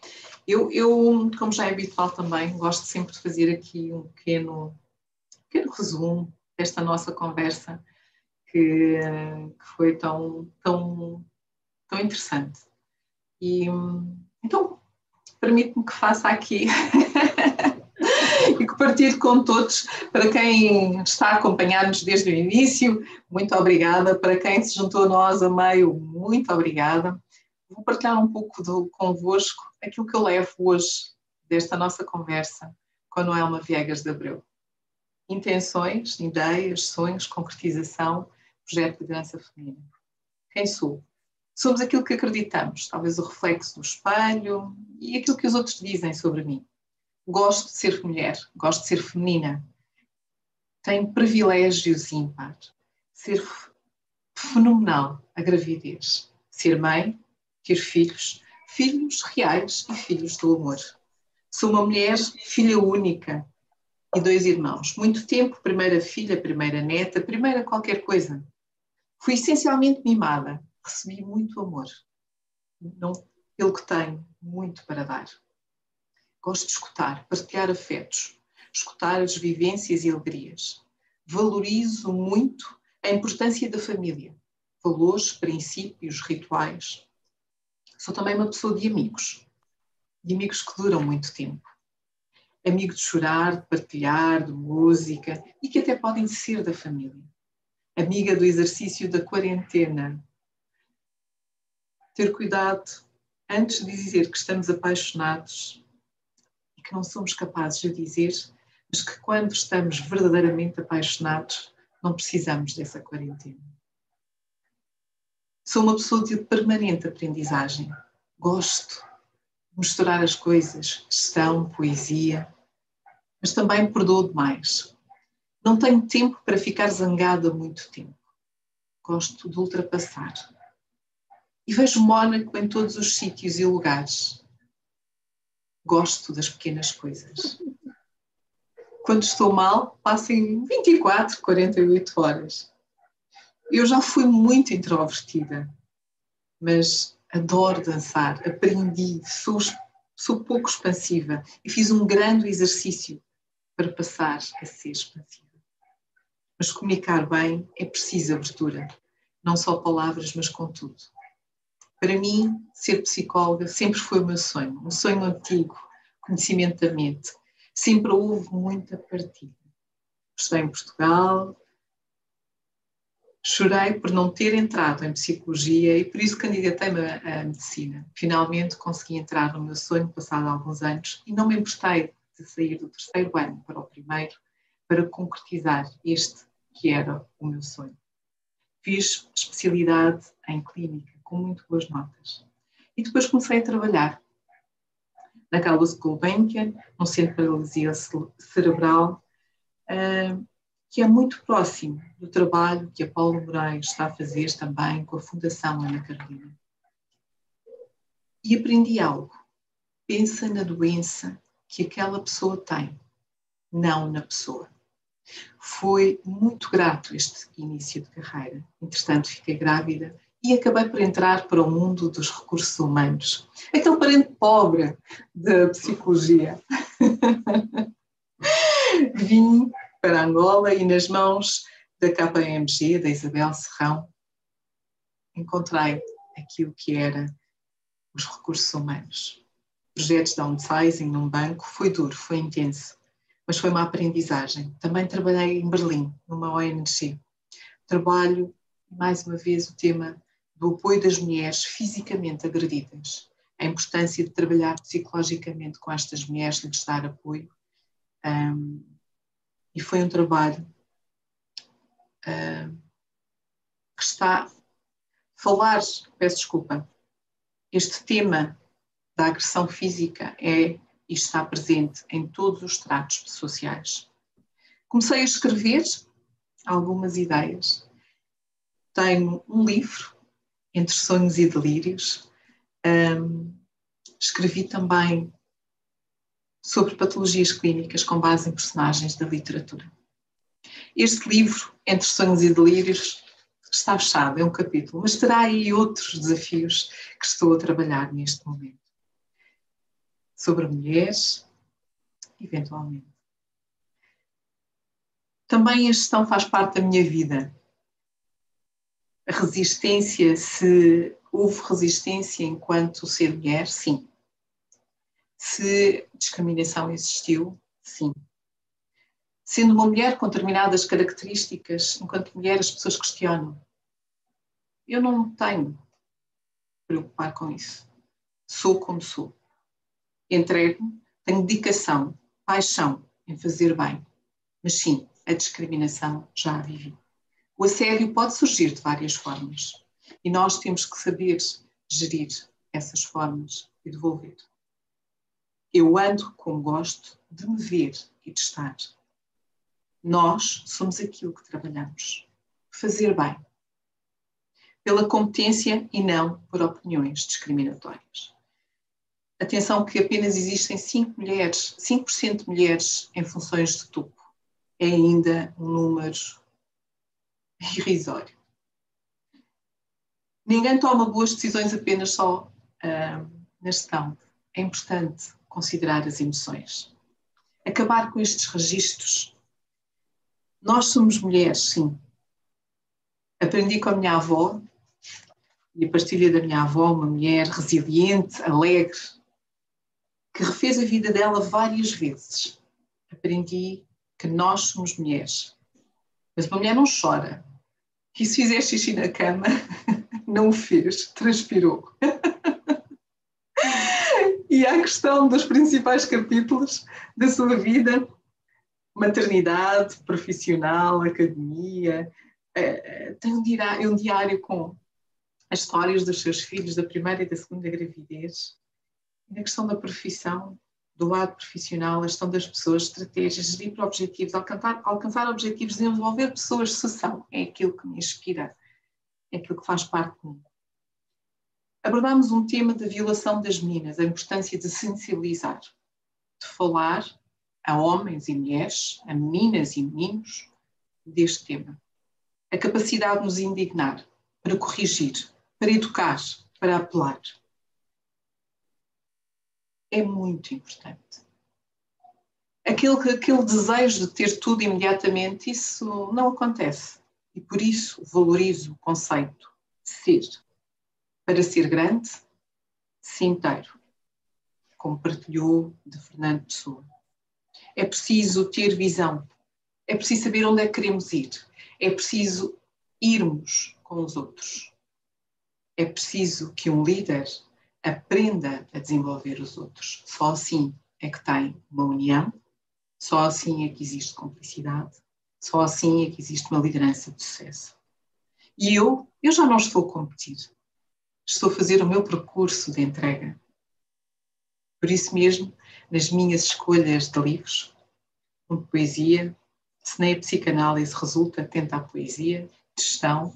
Eu, eu, como já é habitual também, gosto sempre de fazer aqui um pequeno, pequeno resumo desta nossa conversa, que, que foi tão, tão, tão interessante. E então, permite-me que faça aqui e que partilhe com todos, para quem está a acompanhar-nos desde o início, muito obrigada, para quem se juntou a nós a meio, muito obrigada. Vou partilhar um pouco do, convosco aquilo que eu levo hoje desta nossa conversa com Noelma Viegas de Abreu. Intenções, ideias, sonhos, concretização, projeto de liderança feminina. Quem sou? somos aquilo que acreditamos, talvez o reflexo do espelho e aquilo que os outros dizem sobre mim. Gosto de ser mulher, gosto de ser feminina. Tenho privilégios ímpar. Ser fenomenal a gravidez. Ser mãe, ter filhos, filhos reais e filhos do amor. Sou uma mulher, filha única e dois irmãos. Muito tempo, primeira filha, primeira neta, primeira qualquer coisa. Fui essencialmente mimada recebi muito amor, não pelo que tenho, muito para dar. Gosto de escutar, partilhar afetos, escutar as vivências e alegrias. Valorizo muito a importância da família, valores, princípios, rituais. Sou também uma pessoa de amigos, de amigos que duram muito tempo. Amigo de chorar, de partilhar, de música e que até podem ser da família. Amiga do exercício da quarentena, ter cuidado antes de dizer que estamos apaixonados e que não somos capazes de dizer, mas que quando estamos verdadeiramente apaixonados, não precisamos dessa quarentena. Sou uma pessoa de permanente aprendizagem. Gosto misturar as coisas, gestão, poesia, mas também perdoo demais. Não tenho tempo para ficar zangada muito tempo. Gosto de ultrapassar e vejo Mónaco em todos os sítios e lugares. Gosto das pequenas coisas. Quando estou mal, passem 24, 48 horas. Eu já fui muito introvertida, mas adoro dançar, aprendi, sou, sou pouco expansiva e fiz um grande exercício para passar a ser expansiva. Mas comunicar bem é preciso abertura, não só palavras, mas com tudo. Para mim, ser psicóloga sempre foi o meu sonho, um sonho antigo, conhecimento da mente. Sempre houve muita partilha. Estudei em Portugal, chorei por não ter entrado em psicologia e por isso candidatei-me à medicina. Finalmente consegui entrar no meu sonho, passado alguns anos, e não me emprestei de sair do terceiro ano para o primeiro, para concretizar este que era o meu sonho. Fiz especialidade em clínica com muito boas notas. E depois comecei a trabalhar na Carlos Gulbenkian, num centro de paralisia cerebral, uh, que é muito próximo do trabalho que a Paula Moraes está a fazer também com a Fundação Ana Carolina. E aprendi algo. Pensa na doença que aquela pessoa tem, não na pessoa. Foi muito grato este início de carreira. Entretanto, fiquei grávida e acabei por entrar para o mundo dos recursos humanos. Aquele parente pobre da psicologia. Vim para Angola e nas mãos da KPMG, da Isabel Serrão, encontrei aquilo que era os recursos humanos. Projetos de downsizing num banco foi duro, foi intenso, mas foi uma aprendizagem. Também trabalhei em Berlim, numa ONG. Trabalho, mais uma vez, o tema do apoio das mulheres fisicamente agredidas, a importância de trabalhar psicologicamente com estas mulheres, lhes dar apoio. Um, e foi um trabalho uh, que está. Falar, peço desculpa, este tema da agressão física é e está presente em todos os tratos sociais. Comecei a escrever algumas ideias. Tenho um livro, Entre Sonhos e Delírios. Um, escrevi também sobre patologias clínicas com base em personagens da literatura. Este livro, Entre Sonhos e Delírios, está fechado, é um capítulo, mas terá aí outros desafios que estou a trabalhar neste momento. Sobre mulheres, eventualmente. Também a gestão faz parte da minha vida. A resistência, se houve resistência enquanto ser mulher, sim. Se discriminação existiu, sim. Sendo uma mulher com determinadas características, enquanto mulher as pessoas questionam. Eu não tenho preocupar com isso. Sou como sou. Entrego, tenho dedicação, paixão em fazer bem. Mas sim, a discriminação já a vivi. O assédio pode surgir de várias formas e nós temos que saber gerir essas formas e devolver. Eu ando como gosto de me ver e de estar. Nós somos aquilo que trabalhamos. Fazer bem. Pela competência e não por opiniões discriminatórias. Atenção que apenas existem 5 mulheres, 5% de mulheres em funções de topo. É ainda um número irrisório. Ninguém toma boas decisões apenas só uh, na gestão. É importante considerar as emoções. Acabar com estes registros. Nós somos mulheres, sim. Aprendi com a minha avó, e a partilha da minha avó, uma mulher resiliente, alegre, que refez a vida dela várias vezes. Aprendi que nós somos mulheres. Mas uma mulher não chora. E se fizer xixi na cama, não o fez, transpirou. questão dos principais capítulos da sua vida, maternidade, profissional, academia, eh, eh, tem um diário, um diário com as histórias dos seus filhos da primeira e da segunda gravidez, e na questão da profissão, do lado profissional, a questão das pessoas, estratégias, gerir para objetivos, alcançar, alcançar objetivos, desenvolver pessoas de sucessão, é aquilo que me inspira, é aquilo que faz parte de mim abordámos um tema da violação das meninas, a importância de sensibilizar, de falar a homens e mulheres, a meninas e meninos deste tema. A capacidade de nos indignar, para corrigir, para educar, para apelar. É muito importante. Aquele, aquele desejo de ter tudo imediatamente, isso não acontece. E por isso valorizo o conceito de ser para ser grande, se inteiro, como partilhou de Fernando Pessoa. É preciso ter visão, é preciso saber onde é que queremos ir, é preciso irmos com os outros. É preciso que um líder aprenda a desenvolver os outros. Só assim é que tem uma união, só assim é que existe cumplicidade, só assim é que existe uma liderança de sucesso. E eu, eu já não estou a competir estou a fazer o meu percurso de entrega. Por isso mesmo, nas minhas escolhas de livros, de poesia, se nem a psicanálise resulta atenta à poesia, gestão,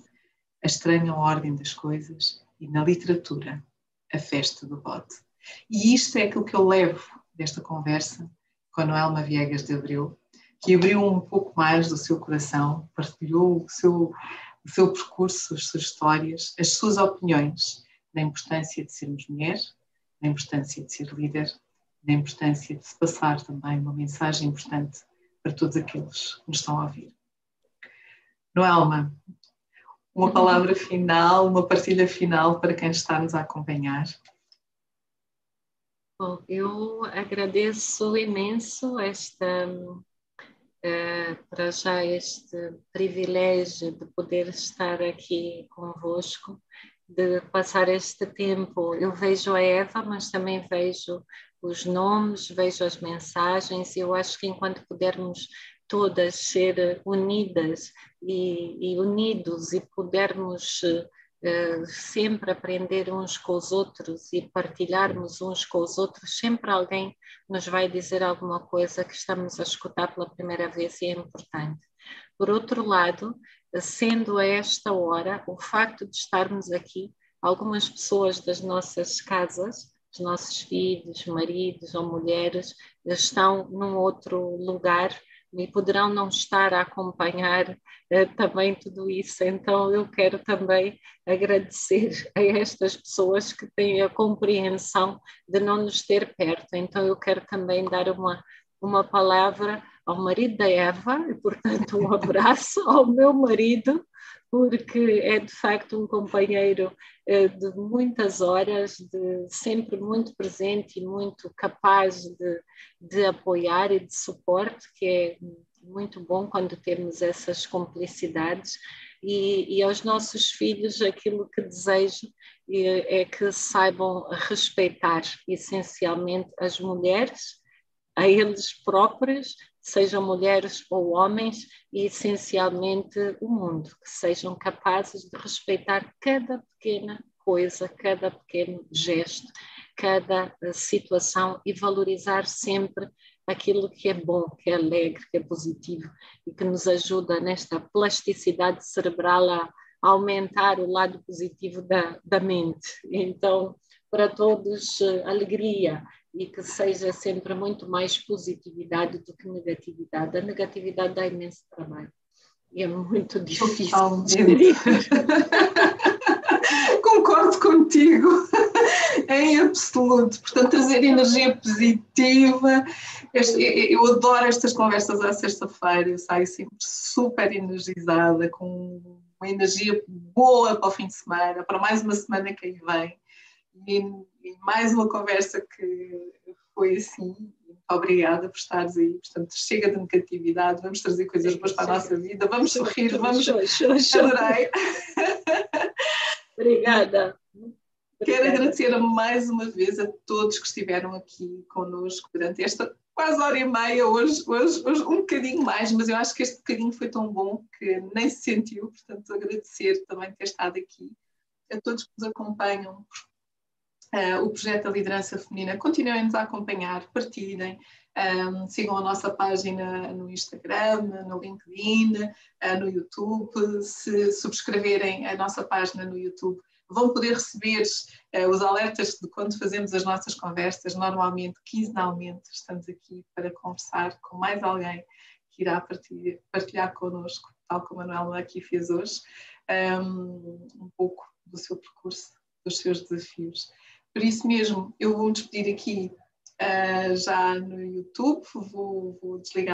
a estranha ordem das coisas e na literatura, a festa do bode. E isto é aquilo que eu levo desta conversa com a Noelma Viegas de Abreu, que abriu um pouco mais do seu coração, partilhou o seu o seu percurso, as suas histórias, as suas opiniões da importância de sermos mulher, da importância de ser líder, da importância de se passar também uma mensagem importante para todos aqueles que nos estão a ouvir. Noelma, uma palavra final, uma partilha final para quem está nos a acompanhar. Bom, eu agradeço imenso esta uh, para já este privilégio de poder estar aqui convosco, de passar este tempo. Eu vejo a Eva, mas também vejo os nomes, vejo as mensagens, e eu acho que enquanto pudermos todas ser unidas e, e unidos e pudermos uh, sempre aprender uns com os outros e partilharmos uns com os outros, sempre alguém nos vai dizer alguma coisa que estamos a escutar pela primeira vez e é importante. Por outro lado, sendo a esta hora, o facto de estarmos aqui, algumas pessoas das nossas casas, os nossos filhos, maridos ou mulheres, estão num outro lugar e poderão não estar a acompanhar uh, também tudo isso. Então, eu quero também agradecer a estas pessoas que têm a compreensão de não nos ter perto. Então, eu quero também dar uma, uma palavra ao marido da Eva, e, portanto, um abraço ao meu marido, porque é de facto um companheiro uh, de muitas horas, de sempre muito presente e muito capaz de, de apoiar e de suporte, que é muito bom quando temos essas complicidades. E, e aos nossos filhos, aquilo que desejo é, é que saibam respeitar essencialmente as mulheres, a eles próprios sejam mulheres ou homens, e essencialmente o mundo, que sejam capazes de respeitar cada pequena coisa, cada pequeno gesto, cada eh, situação e valorizar sempre aquilo que é bom, que é alegre, que é positivo e que nos ajuda nesta plasticidade cerebral a aumentar o lado positivo da, da mente. Então, para todos, eh, alegria, e que seja sempre muito mais positividade do que negatividade. A negatividade dá imenso trabalho e é muito difícil. Concordo contigo em absoluto. Portanto, trazer energia positiva. Eu adoro estas conversas à sexta-feira. Eu saio sempre super energizada, com uma energia boa para o fim de semana, para mais uma semana que aí vem. E, e mais uma conversa que foi assim. Muito obrigada por estares aí. Portanto, chega de negatividade, vamos trazer coisas boas para a nossa vida, vamos sorrir, vamos. Adorei. Obrigada. Quero agradecer mais uma vez a todos que estiveram aqui conosco durante esta quase hora e meia, hoje, hoje, hoje um bocadinho mais, mas eu acho que este bocadinho foi tão bom que nem se sentiu, portanto agradecer também ter estado aqui, a todos que nos acompanham uh, o projeto da liderança feminina. Continuem-nos a acompanhar, partilhem, um, sigam a nossa página no Instagram, no LinkedIn, uh, no YouTube. Se subscreverem a nossa página no YouTube, vão poder receber uh, os alertas de quando fazemos as nossas conversas. Normalmente, quinzenalmente, estamos aqui para conversar com mais alguém que irá partilhar, partilhar connosco, tal como a Manuela aqui fez hoje, um, um pouco do seu percurso, dos seus desafios. Por isso mesmo, eu vou me despedir aqui uh, já no YouTube, vou, vou desligar